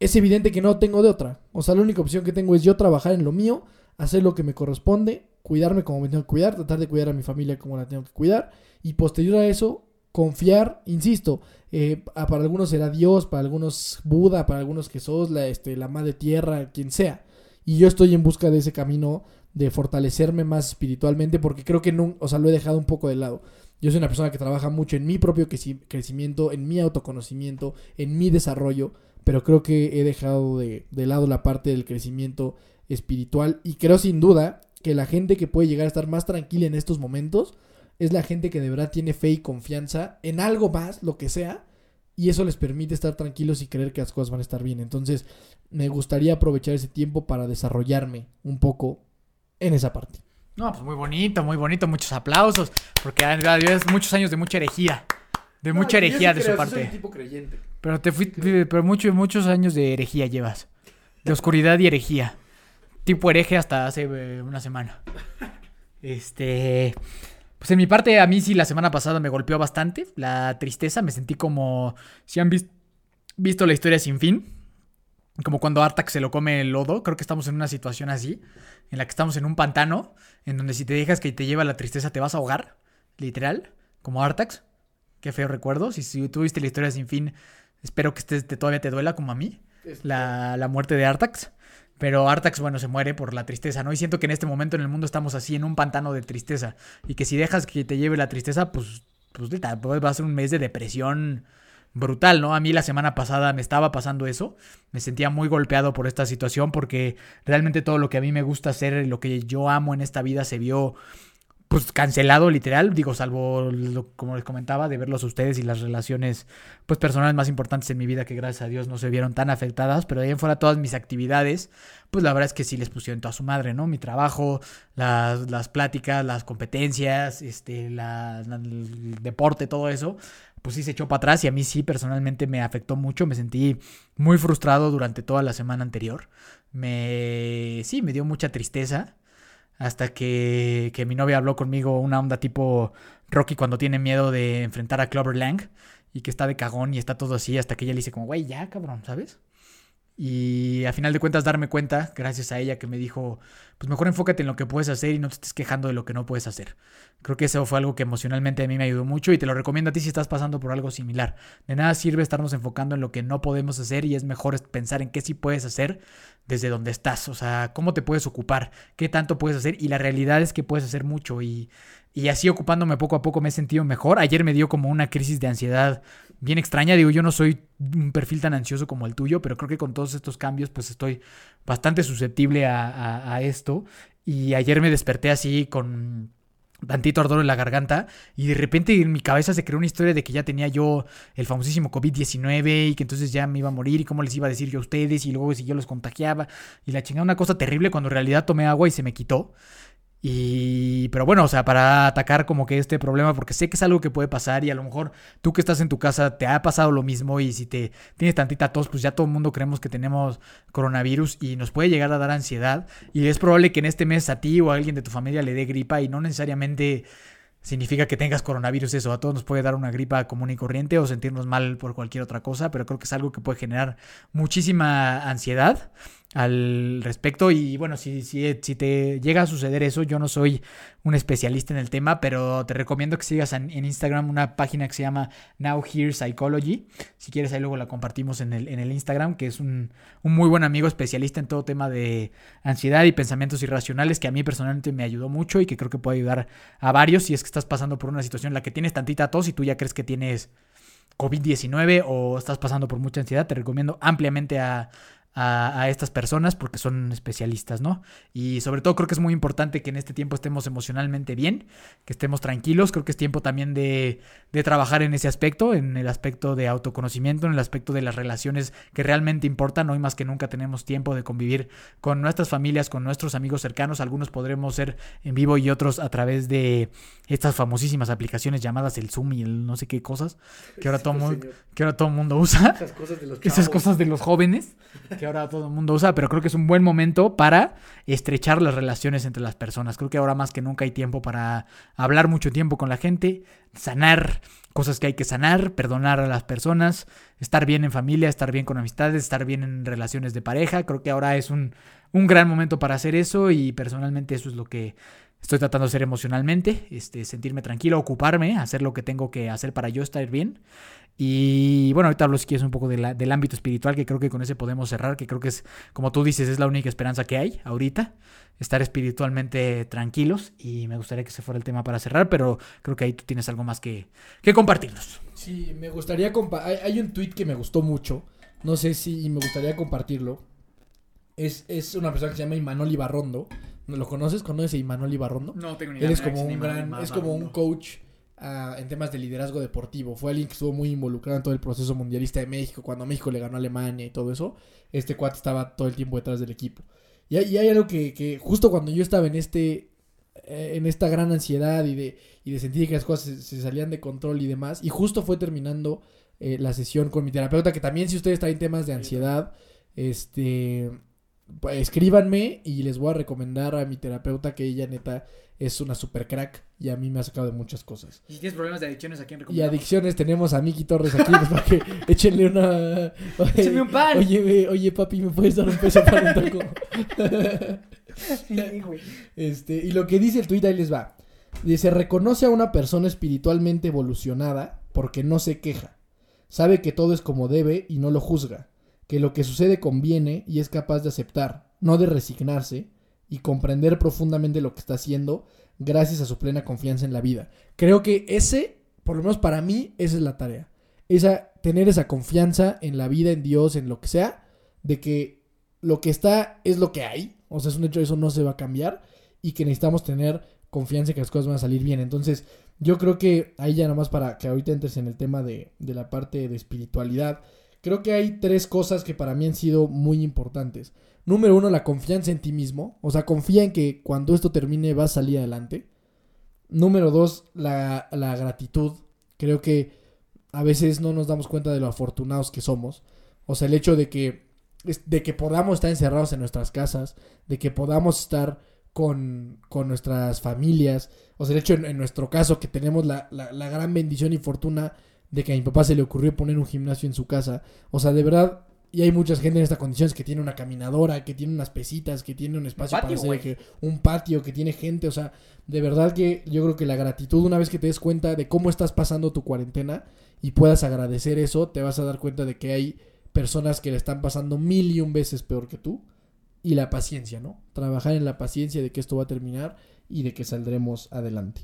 es evidente que no tengo de otra. O sea, la única opción que tengo es yo trabajar en lo mío, hacer lo que me corresponde, cuidarme como me tengo que cuidar, tratar de cuidar a mi familia como la tengo que cuidar, y posterior a eso, confiar, insisto, eh, para algunos será Dios, para algunos Buda, para algunos Jesús, la, este, la madre tierra, quien sea. Y yo estoy en busca de ese camino de fortalecerme más espiritualmente porque creo que no, o sea, lo he dejado un poco de lado. Yo soy una persona que trabaja mucho en mi propio creci- crecimiento, en mi autoconocimiento, en mi desarrollo, pero creo que he dejado de, de lado la parte del crecimiento espiritual y creo sin duda que la gente que puede llegar a estar más tranquila en estos momentos es la gente que de verdad tiene fe y confianza en algo más, lo que sea, y eso les permite estar tranquilos y creer que las cosas van a estar bien. Entonces, me gustaría aprovechar ese tiempo para desarrollarme un poco en esa parte. No, pues muy bonito, muy bonito, muchos aplausos, porque habido muchos años de mucha herejía, de mucha herejía de su parte. tipo creyente. Pero te fuiste, pero muchos, muchos años de herejía llevas. De oscuridad y herejía. Tipo hereje hasta hace eh, una semana. Este. Pues en mi parte, a mí sí la semana pasada me golpeó bastante. La tristeza, me sentí como. Si han vis- visto la historia sin fin. Como cuando Artax se lo come el lodo. Creo que estamos en una situación así. En la que estamos en un pantano. En donde si te dejas que te lleva la tristeza te vas a ahogar. Literal. Como Artax. Qué feo recuerdo. Si, si tú viste la historia sin fin, espero que te, todavía te duela como a mí. La, la muerte de Artax. Pero Artax, bueno, se muere por la tristeza, ¿no? Y siento que en este momento en el mundo estamos así, en un pantano de tristeza. Y que si dejas que te lleve la tristeza, pues, pues pues, va a ser un mes de depresión brutal, ¿no? A mí la semana pasada me estaba pasando eso, me sentía muy golpeado por esta situación porque realmente todo lo que a mí me gusta hacer, lo que yo amo en esta vida se vio pues cancelado literal, digo, salvo lo, como les comentaba, de verlos a ustedes y las relaciones pues personales más importantes en mi vida que gracias a Dios no se vieron tan afectadas, pero de ahí en fuera todas mis actividades, pues la verdad es que sí les pusieron toda su madre, ¿no? Mi trabajo, las, las pláticas, las competencias, este, el deporte, todo eso, pues sí se echó para atrás y a mí sí personalmente me afectó mucho, me sentí muy frustrado durante toda la semana anterior, me, sí, me dio mucha tristeza hasta que, que mi novia habló conmigo una onda tipo Rocky cuando tiene miedo de enfrentar a Clover Lang y que está de cagón y está todo así hasta que ella le dice como, güey, ya, cabrón, ¿sabes? Y a final de cuentas darme cuenta, gracias a ella que me dijo, pues mejor enfócate en lo que puedes hacer y no te estés quejando de lo que no puedes hacer. Creo que eso fue algo que emocionalmente a mí me ayudó mucho y te lo recomiendo a ti si estás pasando por algo similar. De nada sirve estarnos enfocando en lo que no podemos hacer y es mejor pensar en qué sí puedes hacer desde donde estás. O sea, cómo te puedes ocupar, qué tanto puedes hacer y la realidad es que puedes hacer mucho y, y así ocupándome poco a poco me he sentido mejor. Ayer me dio como una crisis de ansiedad bien extraña. Digo, yo no soy un perfil tan ansioso como el tuyo, pero creo que con todos estos cambios pues estoy bastante susceptible a, esto. Y ayer me desperté así con tantito ardor en la garganta y de repente en mi cabeza se creó una historia de que ya tenía yo el famosísimo COVID-19 y que entonces ya me iba a morir y cómo les iba a decir yo a ustedes y luego si yo los contagiaba y la chingada una cosa terrible cuando en realidad tomé agua y se me quitó. Y, pero bueno, o sea, para atacar como que este problema, porque sé que es algo que puede pasar y a lo mejor tú que estás en tu casa te ha pasado lo mismo y si te tienes tantita tos, pues ya todo el mundo creemos que tenemos coronavirus y nos puede llegar a dar ansiedad. Y es probable que en este mes a ti o a alguien de tu familia le dé gripa y no necesariamente significa que tengas coronavirus eso, a todos nos puede dar una gripa común y corriente o sentirnos mal por cualquier otra cosa, pero creo que es algo que puede generar muchísima ansiedad al respecto. Y bueno, si, si, si, te llega a suceder eso, yo no soy un especialista en el tema, pero te recomiendo que sigas en, Instagram una página que se llama Now Here Psychology. Si quieres, ahí luego la compartimos en el, en el Instagram, que es un, un, muy buen amigo especialista en todo tema de ansiedad y pensamientos irracionales, que a mí personalmente me ayudó mucho y que creo que puede ayudar a varios si es que estás pasando por una situación en la que tienes tantita tos y tú ya crees que tienes COVID-19 o estás pasando por mucha ansiedad, te recomiendo ampliamente a, a, estas personas porque son especialistas, ¿no? Y sobre todo creo que es muy importante que en este tiempo estemos emocionalmente bien, que estemos tranquilos, creo que es tiempo también de, de trabajar en ese aspecto, en el aspecto de autoconocimiento, en el aspecto de las relaciones que realmente importan, hoy más que nunca tenemos tiempo de convivir con nuestras familias, con nuestros amigos cercanos, algunos podremos ser en vivo y otros a través de estas famosísimas aplicaciones llamadas el Zoom y el no sé qué cosas, que ahora todo, mundo, que ahora todo el mundo usa, esas cosas de los, esas cosas de los jóvenes, que ahora todo el mundo usa, pero creo que es un buen momento para estrechar las relaciones entre las personas. Creo que ahora más que nunca hay tiempo para hablar mucho tiempo con la gente, sanar cosas que hay que sanar, perdonar a las personas, estar bien en familia, estar bien con amistades, estar bien en relaciones de pareja. Creo que ahora es un, un gran momento para hacer eso y personalmente eso es lo que estoy tratando de hacer emocionalmente, este, sentirme tranquilo, ocuparme, hacer lo que tengo que hacer para yo estar bien. Y bueno, ahorita hablo si quieres un poco del ámbito espiritual, que creo que con ese podemos cerrar, que creo que es, como tú dices, es la única esperanza que hay ahorita, estar espiritualmente tranquilos. Y me gustaría que ese fuera el tema para cerrar, pero creo que ahí tú tienes algo más que, que compartirnos. Sí, me gustaría compartir. Hay, un tweet que me gustó mucho, no sé si me gustaría compartirlo. Es, es una persona que se llama Imanol Ibarrondo. ¿Lo conoces? ¿Conoces a Imanol Ibarrondo? No tengo ni idea. Él es como un gran, es como un coach en temas de liderazgo deportivo. Fue alguien que estuvo muy involucrado en todo el proceso mundialista de México, cuando México le ganó a Alemania y todo eso. Este cuate estaba todo el tiempo detrás del equipo. Y hay, algo que, justo cuando yo estaba en este eh, en esta gran ansiedad y de, y de sentir que las cosas se, salían de control y demás, y justo fue terminando eh, la sesión con mi terapeuta, que también si ustedes traen temas de ansiedad, este, escríbanme y les voy a recomendar a mi terapeuta que ella neta es una super crack y a mí me ha sacado de muchas cosas. ¿Y si tienes problemas de adicciones a quién Y adicciones tenemos a Miki Torres aquí pues, para que échenle una... Échenme un pan. Oye, oye, papi, ¿me puedes dar un peso para un taco? este, y lo que dice el tuit ahí les va. Dice, reconoce a una persona espiritualmente evolucionada porque no se queja. Sabe que todo es como debe y no lo juzga. Que lo que sucede conviene y es capaz de aceptar, no de resignarse y comprender profundamente lo que está haciendo gracias a su plena confianza en la vida. Creo que ese, por lo menos para mí, esa es la tarea. esa, tener esa confianza en la vida, en Dios, en lo que sea, de que lo que está es lo que hay, o sea, es un hecho, eso no se va a cambiar, y que necesitamos tener confianza en que las cosas van a salir bien. Entonces, yo creo que ahí ya nomás para que ahorita entres en el tema de, de la parte de espiritualidad, creo que hay tres cosas que para mí han sido muy importantes. Número uno, la confianza en ti mismo. O sea, confía en que cuando esto termine vas a salir adelante. Número dos, la, la gratitud. Creo que a veces no nos damos cuenta de lo afortunados que somos. O sea, el hecho de que, de que podamos estar encerrados en nuestras casas, de que podamos estar con, con nuestras familias. O sea, el hecho en, en nuestro caso que tenemos la, la, la gran bendición y fortuna de que a mi papá se le ocurrió poner un gimnasio en su casa. O sea, de verdad, y hay mucha gente en estas condiciones que tiene una caminadora, que tiene unas pesitas, que tiene un espacio patio, para hacer que- un patio, que tiene gente. O sea, de verdad que yo creo que la gratitud, una vez que te des cuenta de cómo estás pasando tu cuarentena y puedas agradecer eso, te vas a dar cuenta de que hay personas que le están pasando mil y un veces peor que tú. Y la paciencia, ¿no? Trabajar en la paciencia de que esto va a terminar y de que saldremos adelante.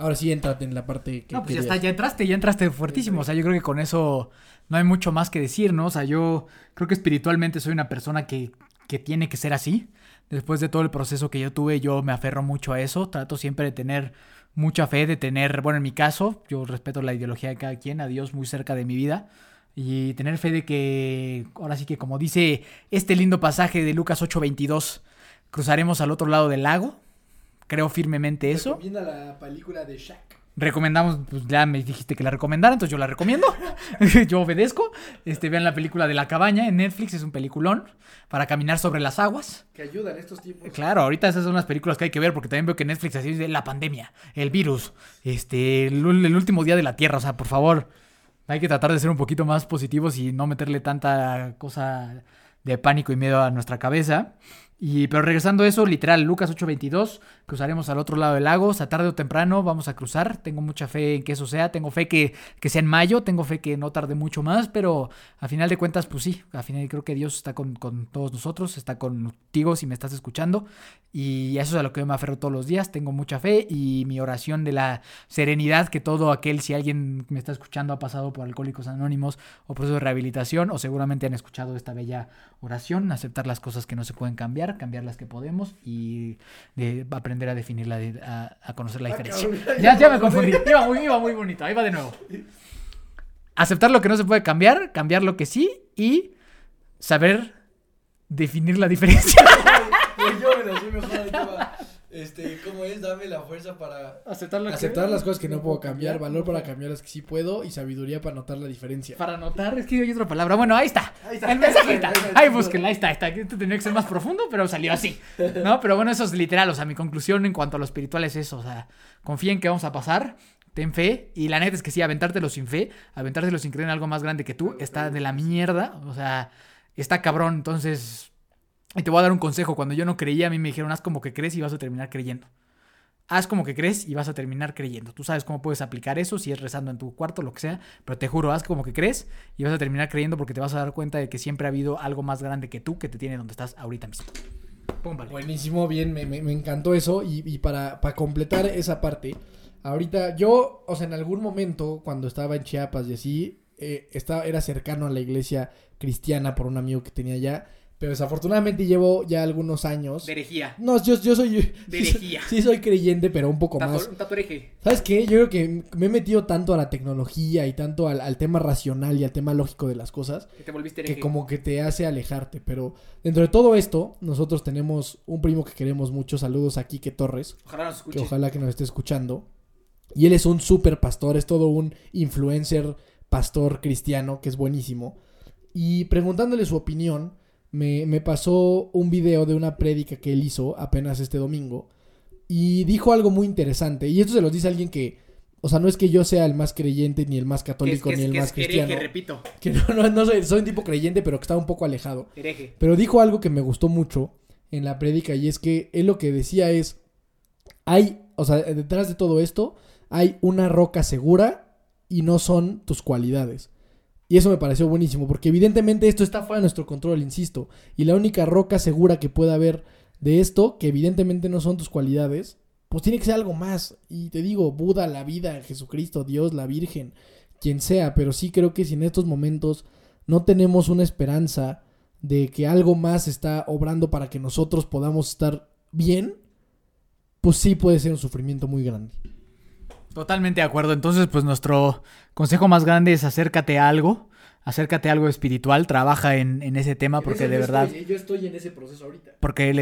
Ahora sí, entrate en la parte que No, pues ya está, ya entraste, ya entraste fuertísimo. O sea, yo creo que con eso no hay mucho más que decir, ¿no? O sea, yo creo que espiritualmente soy una persona que, que tiene que ser así. Después de todo el proceso que yo tuve, yo me aferro mucho a eso. Trato siempre de tener mucha fe, de tener, bueno, en mi caso, yo respeto la ideología de cada quien, a Dios muy cerca de mi vida. Y tener fe de que, ahora sí que como dice este lindo pasaje de Lucas 8:22, cruzaremos al otro lado del lago. Creo firmemente eso. Recomienda la película de Shaq. Recomendamos, pues ya me dijiste que la recomendara, entonces yo la recomiendo. yo obedezco. Este, vean la película de La Cabaña en Netflix, es un peliculón para caminar sobre las aguas. Que ayuda en estos tiempos. Claro, ahorita esas son las películas que hay que ver porque también veo que Netflix así dice la pandemia, el virus, este, el, el último día de la Tierra, o sea, por favor, hay que tratar de ser un poquito más positivos y no meterle tanta cosa de pánico y miedo a nuestra cabeza. Y, pero regresando a eso, literal, Lucas 8:22, cruzaremos al otro lado del lago, o sea, tarde o temprano vamos a cruzar, tengo mucha fe en que eso sea, tengo fe que, que sea en mayo, tengo fe que no tarde mucho más, pero a final de cuentas, pues sí, a final creo que Dios está con, con todos nosotros, está contigo si me estás escuchando, y eso es a lo que yo me aferro todos los días, tengo mucha fe y mi oración de la serenidad que todo aquel, si alguien me está escuchando ha pasado por Alcohólicos Anónimos o proceso de rehabilitación, o seguramente han escuchado esta bella oración, aceptar las cosas que no se pueden cambiar, cambiar las que podemos y de aprender a definirla, de- a, a conocer la Ah, diferencia. ya, me confundí, iba muy, iba muy bonito, ahí va de nuevo. Aceptar lo que no se puede cambiar, cambiar lo que sí y saber definir la diferencia. yo me la mejor. Este, ¿cómo es? Dame la fuerza para Aceptar, lo aceptar las cosas que no puedo cambiar, valor para cambiar las que sí puedo y sabiduría para notar la diferencia. Para anotar, es que hay otra palabra. Bueno, ahí está. Ahí está. El mensaje está. Ahí está. Ahí búsquenla, ahí está, está. Esto tenía que ser más profundo, pero salió así. ¿No? Pero bueno, eso es literal. O sea, mi conclusión en cuanto a lo espiritual es eso. O sea, confía en que vamos a pasar. Ten fe. Y la neta es que sí, aventártelo sin fe, aventártelo sin creer en algo más grande que tú, está de la mierda. O sea, está cabrón. Entonces, y te voy a dar un consejo. Cuando yo no creía, a mí me dijeron, haz como que crees y vas a terminar creyendo. Haz como que crees y vas a terminar creyendo. Tú sabes cómo puedes aplicar eso, si es rezando en tu cuarto, lo que sea. Pero te juro, haz como que crees y vas a terminar creyendo porque te vas a dar cuenta de que siempre ha habido algo más grande que tú que te tiene donde estás ahorita mismo. Pum. Buenísimo, bien, me, me- me encantó eso. Y, y para, para completar esa parte, ahorita yo, o sea, en algún momento, cuando estaba en Chiapas y así, eh, estaba, era cercano a la iglesia cristiana por un amigo que tenía allá. Pero desafortunadamente llevo ya algunos años. De herejía. No, yo, yo soy. De sí, soy- herejía. sí soy creyente, pero un poco más. Un tatu hereje. ¿Sabes qué? Yo creo que me he metido tanto a la tecnología y tanto al, al tema racional y al tema lógico de las cosas Que te volviste que como que te hace alejarte. Pero dentro de todo esto, nosotros tenemos un primo que queremos mucho. Saludos a Quique Torres, Ojalá nos que ojalá que nos esté escuchando. Y él es un super pastor, es todo un influencer pastor cristiano que es buenísimo. Y preguntándole su opinión, me, me pasó un video de una prédica que él hizo apenas este domingo. Y dijo algo muy interesante. Y esto se lo dice alguien que, o sea, no es que yo sea el más creyente, ni el más católico, ni el más cristiano. repito. Que no, no, no soy, soy un tipo creyente, pero que está un poco alejado. Hereje. Pero dijo algo que me gustó mucho en la prédica y es que él lo que decía es, hay, o sea, detrás de todo esto hay una roca segura y no son tus cualidades. Y eso me pareció buenísimo, porque evidentemente esto está fuera de nuestro control, insisto. Y la única roca segura que pueda haber de esto, que evidentemente no son tus cualidades, pues tiene que ser algo más. Y te digo, Buda, la vida, Jesucristo, Dios, la Virgen, quien sea, pero sí creo que si en estos momentos no tenemos una esperanza de que algo más está obrando para que nosotros podamos estar bien, pues sí puede ser un sufrimiento muy grande. Totalmente de acuerdo. Entonces, pues nuestro consejo más grande es acércate a algo, acércate a algo espiritual, trabaja en, en ese tema porque de verdad, yo estoy en ese proceso ahorita. porque él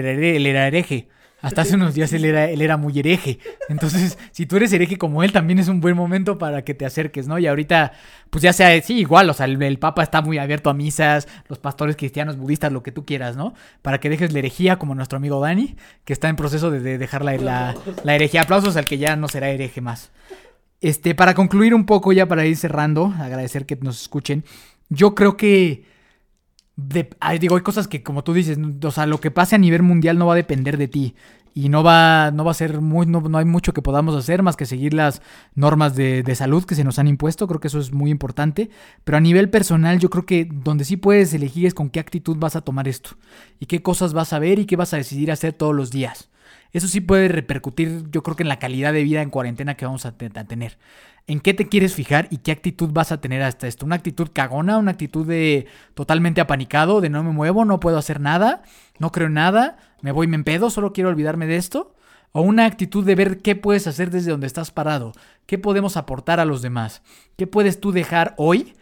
era hereje. Hasta hace unos días él era, él era muy hereje. Entonces, si tú eres hereje como él, también es un buen momento para que te acerques, ¿no? Y ahorita, pues ya sea, sí, igual, o sea, el, Papa está muy abierto a misas, los pastores cristianos, budistas, lo que tú quieras, ¿no? Para que dejes la herejía, como nuestro amigo Dani, que está en proceso de, de dejar la, la, la herejía. Aplausos al que ya no será hereje más. Este, para concluir un poco, ya para ir cerrando, agradecer que nos escuchen. Yo creo que. Digo, hay cosas que, como tú dices, o sea, lo que pase a nivel mundial no va a depender de ti. Y no va, no va a ser muy, no, no hay mucho que podamos hacer más que seguir las normas de, de salud que se nos han impuesto. Creo que eso es muy importante. Pero a nivel personal, yo creo que donde sí puedes elegir es con qué actitud vas a tomar esto. Y qué cosas vas a ver y qué vas a decidir hacer todos los días. Eso sí puede repercutir, yo creo que en la calidad de vida en cuarentena que vamos a, te- a tener. ¿En qué te quieres fijar y qué actitud vas a tener hasta esto? ¿Una actitud cagona? ¿Una actitud de totalmente apanicado? ¿De no me muevo, no puedo hacer nada, no creo en nada, me voy, me empedo, solo quiero olvidarme de esto? ¿O una actitud de ver qué puedes hacer desde donde estás parado? ¿Qué podemos aportar a los demás? ¿Qué puedes tú dejar hoy?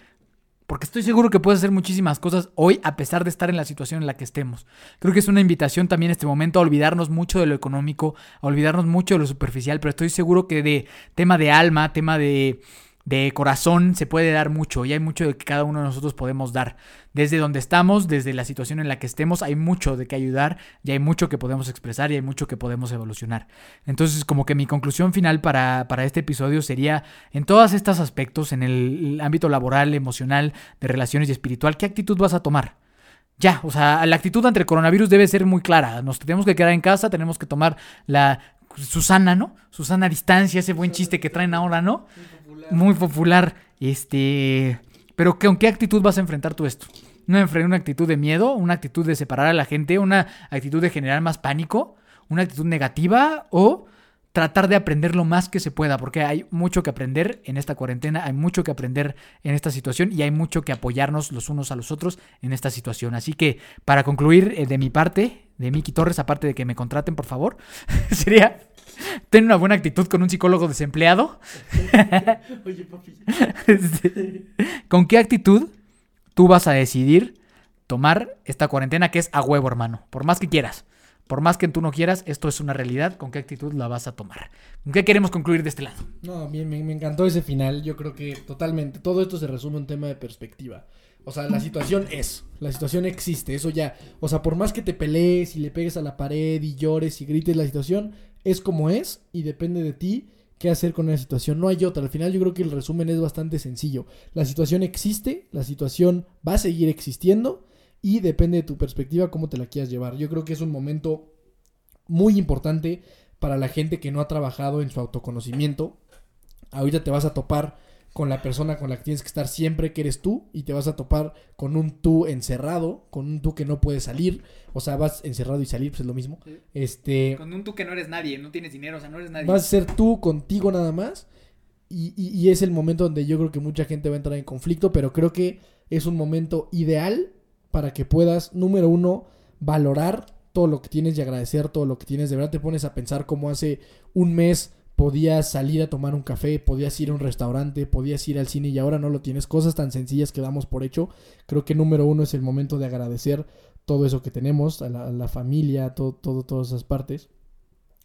Porque estoy seguro que puedes hacer muchísimas cosas hoy a pesar de estar en la situación en la que estemos. Creo que es una invitación también en este momento a olvidarnos mucho de lo económico, a olvidarnos mucho de lo superficial, pero estoy seguro que de tema de alma, tema de, de corazón, se puede dar mucho y hay mucho de que cada uno de nosotros podemos dar. Desde donde estamos, desde la situación en la que estemos, hay mucho de que ayudar y hay mucho que podemos expresar y hay mucho que podemos evolucionar. Entonces, como que mi conclusión final para, para este episodio sería, en todos estos aspectos, en el ámbito laboral, emocional, de relaciones y espiritual, ¿qué actitud vas a tomar? Ya, o sea, la actitud ante el coronavirus debe ser muy clara. Nos tenemos que quedar en casa, tenemos que tomar la Susana, ¿no? Susana distancia, ese buen chiste que traen ahora, ¿no? Muy popular. Este. Pero ¿con qué actitud vas a enfrentar tú esto? ¿Una, una actitud de miedo? ¿Una actitud de separar a la gente? ¿Una actitud de generar más pánico? ¿Una actitud negativa? ¿O tratar de aprender lo más que se pueda? Porque hay mucho que aprender en esta cuarentena, hay mucho que aprender en esta situación y hay mucho que apoyarnos los unos a los otros en esta situación. Así que, para concluir, eh, de mi parte, de Miki Torres, aparte de que me contraten, por favor, sería ten una buena actitud con un psicólogo desempleado. Oye, papi. Este, ¿Con qué actitud tú vas a decidir tomar esta cuarentena que es a huevo, hermano? Por más que quieras. Por más que tú no quieras, esto es una realidad. ¿Con qué actitud la vas a tomar? ¿Con qué queremos concluir de este lado? No, bien, me, me encantó ese final. Yo creo que totalmente. Todo esto se resume en un tema de perspectiva. O sea, la situación es. La situación existe. Eso ya. O sea, por más que te pelees y le pegues a la pared y llores y grites, la situación es como es y depende de ti qué hacer con esa situación. No hay otra. Al final yo creo que el resumen es bastante sencillo. La situación existe, la situación va a seguir existiendo y depende de tu perspectiva cómo te la quieras llevar. Yo creo que es un momento muy importante para la gente que no ha trabajado en su autoconocimiento. Ahorita te vas a topar con la persona con la que tienes que estar siempre, que eres tú, y te vas a topar con un tú encerrado, con un tú que no puede salir. O sea, vas encerrado y salir, pues es lo mismo. Este. Con un tú que no eres nadie, no tienes dinero, o sea, no eres nadie. Vas a ser tú contigo nada más. Y, y- y es el momento donde yo creo que mucha gente va a entrar en conflicto, pero creo que es un momento ideal para que puedas, número uno, valorar todo lo que tienes y agradecer todo lo que tienes. De verdad te pones a pensar cómo hace un mes podías salir a tomar un café, podías ir a un restaurante, podías ir al cine y ahora no lo tienes. Cosas tan sencillas que damos por hecho. Creo que número uno es el momento de agradecer todo eso que tenemos, a la, familia, todo, todas esas partes.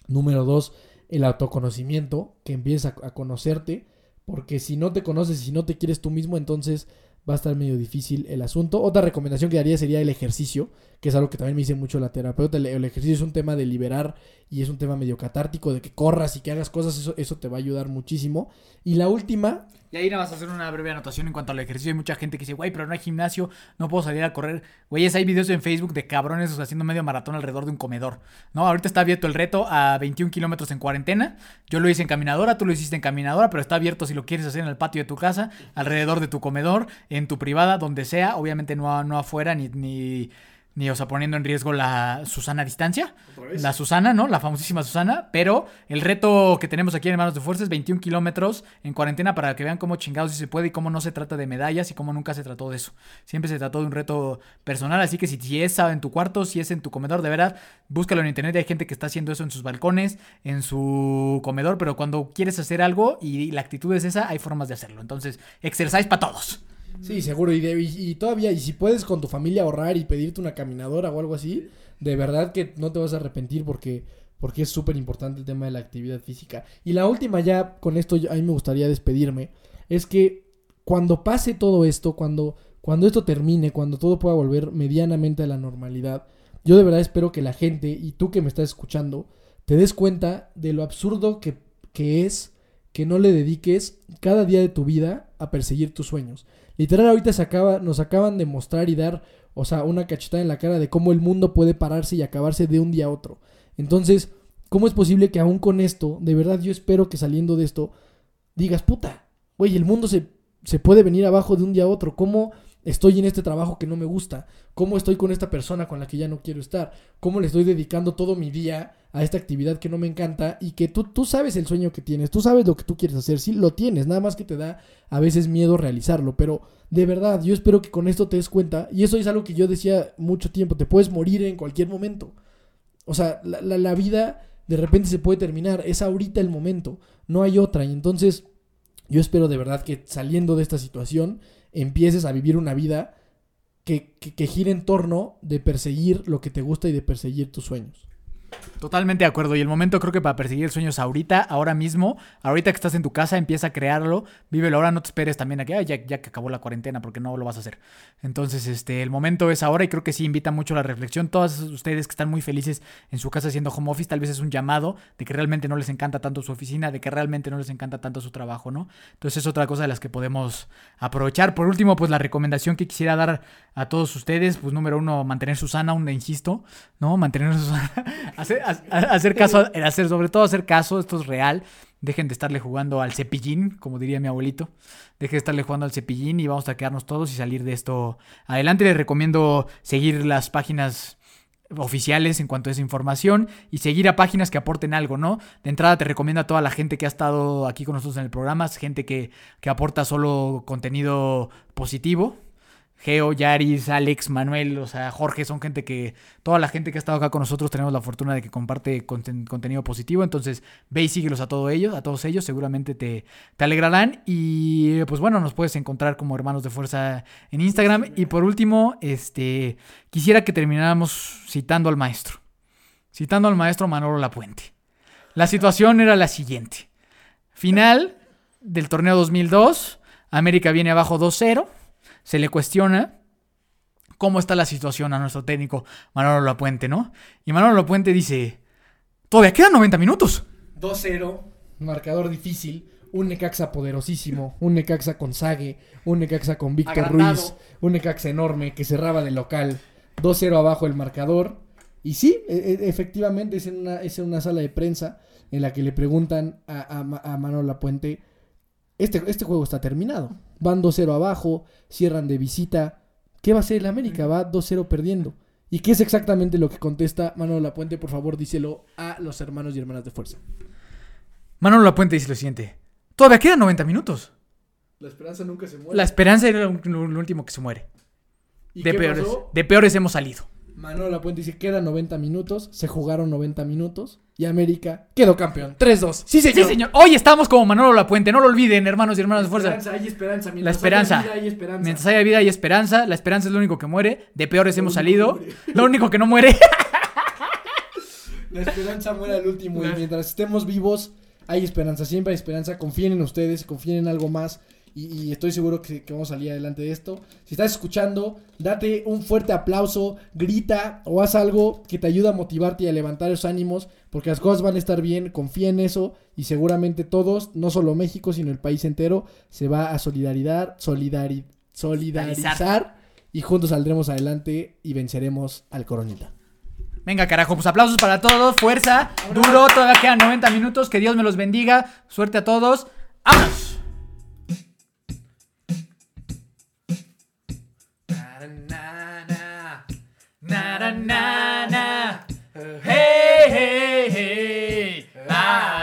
Número dos, el autoconocimiento, que empieces a, conocerte, porque si no te conoces y si no te quieres tú mismo, entonces va a estar medio difícil el asunto. Otra recomendación que daría sería el ejercicio, que es algo que también me dice mucho la terapeuta. El, el ejercicio es un tema de liberar y es un tema medio catártico, de que corras y que hagas cosas, eso, eso te va a ayudar muchísimo. Y la última, Y ahí nada más hacer una breve anotación en cuanto al ejercicio. Hay mucha gente que dice, güey, pero no hay gimnasio, no puedo salir a correr. Güeyes, hay videos en Facebook de cabrones haciendo medio maratón alrededor de un comedor. No, ahorita está abierto el reto a 21 kilómetros en cuarentena. Yo lo hice en caminadora, tú lo hiciste en caminadora, pero está abierto si lo quieres hacer en el patio de tu casa, alrededor de tu comedor, en tu privada, donde sea. Obviamente no, no afuera ni, ni ni, o sea, poniendo en riesgo la Susana distancia. La Susana, ¿no? La famosísima Susana. Pero el reto que tenemos aquí en Hermanos de Fuerza es 21 kilómetros en cuarentena para que vean cómo chingados sí se puede y cómo no se trata de medallas y cómo nunca se trató de eso. Siempre se trató de un reto personal. Así que si, si es en tu cuarto, si es en tu comedor, de verdad, búscalo en internet. Hay gente que está haciendo eso en sus balcones, en su comedor. Pero cuando quieres hacer algo y la actitud es esa, hay formas de hacerlo. Entonces, exercise para todos. Sí, seguro. Y, de- y- y todavía, y si puedes con tu familia ahorrar y pedirte una caminadora o algo así, de verdad que no te vas a arrepentir porque, porque es súper importante el tema de la actividad física. Y la última ya, con esto a mí me gustaría despedirme, es que cuando pase todo esto, cuando, cuando esto termine, cuando todo pueda volver medianamente a la normalidad, yo de verdad espero que la gente, y tú que me estás escuchando, te des cuenta de lo absurdo que, que es que no le dediques cada día de tu vida a perseguir tus sueños. Literal, ahorita se acaba, nos acaban de mostrar y dar, o sea, una cachetada en la cara de cómo el mundo puede pararse y acabarse de un día a otro. Entonces, ¿cómo es posible que aún con esto, de verdad yo espero que saliendo de esto, digas, puta, güey, el mundo se, se puede venir abajo de un día a otro? ¿Cómo estoy en este trabajo que no me gusta? ¿Cómo estoy con esta persona con la que ya no quiero estar? ¿Cómo le estoy dedicando todo mi día a esta actividad que no me encanta y que tú, tú sabes el sueño que tienes, tú sabes lo que tú quieres hacer, sí lo tienes, nada más que te da a veces miedo realizarlo, pero de verdad, yo espero que con esto te des cuenta, y eso es algo que yo decía mucho tiempo, te puedes morir en cualquier momento. O sea, la, la- la vida de repente se puede terminar, es ahorita el momento, no hay otra, y entonces yo espero de verdad que saliendo de esta situación empieces a vivir una vida que, que, que gire en torno de perseguir lo que te gusta y de perseguir tus sueños. Totalmente de acuerdo. Y el momento creo que para perseguir el sueño es ahorita, ahora mismo. Ahorita que estás en tu casa, empieza a crearlo. Vívelo ahora, no te esperes también a que "Ay, ya, que acabó la cuarentena, porque no lo vas a hacer. Entonces, este, el momento es ahora y creo que sí invita mucho a la reflexión. Todos ustedes que están muy felices en su casa haciendo home office, tal vez es un llamado de que realmente no les encanta tanto su oficina, de que realmente no les encanta tanto su trabajo, ¿no? Entonces es otra cosa de las que podemos aprovechar. Por último, pues la recomendación que quisiera dar a todos ustedes, pues número uno, mantener su sana, un insisto, ¿no? Mantener su. hacer, ha- hacer caso, hacer, sobre todo hacer caso, esto es real. Dejen de estarle jugando al cepillín, como diría mi abuelito. Dejen de estarle jugando al cepillín y vamos a quedarnos todos y salir de esto adelante. Les recomiendo seguir las páginas oficiales en cuanto a esa información y seguir a páginas que aporten algo, ¿no? De entrada te recomiendo a toda la gente que ha estado aquí con nosotros en el programa, gente que, que aporta solo contenido positivo. Geo, Yaris, Alex, Manuel, o sea, Jorge, son gente que, toda la gente que ha estado acá con nosotros tenemos la fortuna de que comparte conten- contenido positivo, entonces ve y síguelos a todos ellos, a todos ellos, seguramente te, te alegrarán y pues bueno, nos puedes encontrar como hermanos de fuerza en Instagram y por último, este, quisiera que termináramos citando al maestro, citando al maestro Manolo Lapuente. La situación era la siguiente, final del torneo 2002, América viene abajo 2-0, se le cuestiona cómo está la situación a nuestro técnico Manolo Lapuente, ¿no? Y Manolo Lapuente dice, todavía quedan 90 minutos. 2-0, marcador difícil, un Necaxa poderosísimo, un Necaxa con Sague, un Necaxa con Víctor. Ruiz, un Necaxa enorme que cerraba de local, 2-0 abajo el marcador. Y sí, e- e- efectivamente es en, una, es en una sala de prensa en la que le preguntan a, a, a Manolo Lapuente, este, este juego está terminado, van 2-0 abajo, cierran de visita, ¿qué va a hacer el América? Va 2-0 perdiendo. ¿Y qué es exactamente lo que contesta Manolo Lapuente? Por favor, díselo a los hermanos y hermanas de fuerza. Manolo Lapuente dice lo siguiente, todavía quedan 90 minutos. La esperanza nunca se muere. La esperanza era lo, lo último que se muere. ¿Y De qué peores, pasó? de peores hemos salido. Manuel Lapuente dice, quedan 90 minutos, se jugaron 90 minutos y América quedó campeón. 3-2. Sí, señor. Sí, señor. Hoy estamos como Manolo Lapuente, no lo olviden, hermanos y hermanas de fuerza. Esperanza, hay esperanza. La esperanza. haya vida, hay esperanza. Mientras haya vida hay esperanza. La esperanza es lo único que muere. De peores hemos salido. Lo único que no muere. La esperanza muere al último y mientras estemos vivos hay esperanza. Siempre hay esperanza. Confíen en ustedes, confíen en algo más. Y, y estoy seguro que, que vamos a salir adelante de esto. Si estás escuchando, date un fuerte aplauso, grita o haz algo que te ayude a motivarte y a levantar esos ánimos. Porque las cosas van a estar bien, confía en eso. Y seguramente todos, no solo México, sino el país entero, se va a solidaridad, solidari- solidarizar. Y juntos saldremos adelante y venceremos al coronita. Venga, carajo, pues aplausos para todos. Fuerza, duro. Todavía quedan 90 minutos. Que Dios me los bendiga. Suerte a todos. ¡Vámonos! na na. Hey hey hey. Bye.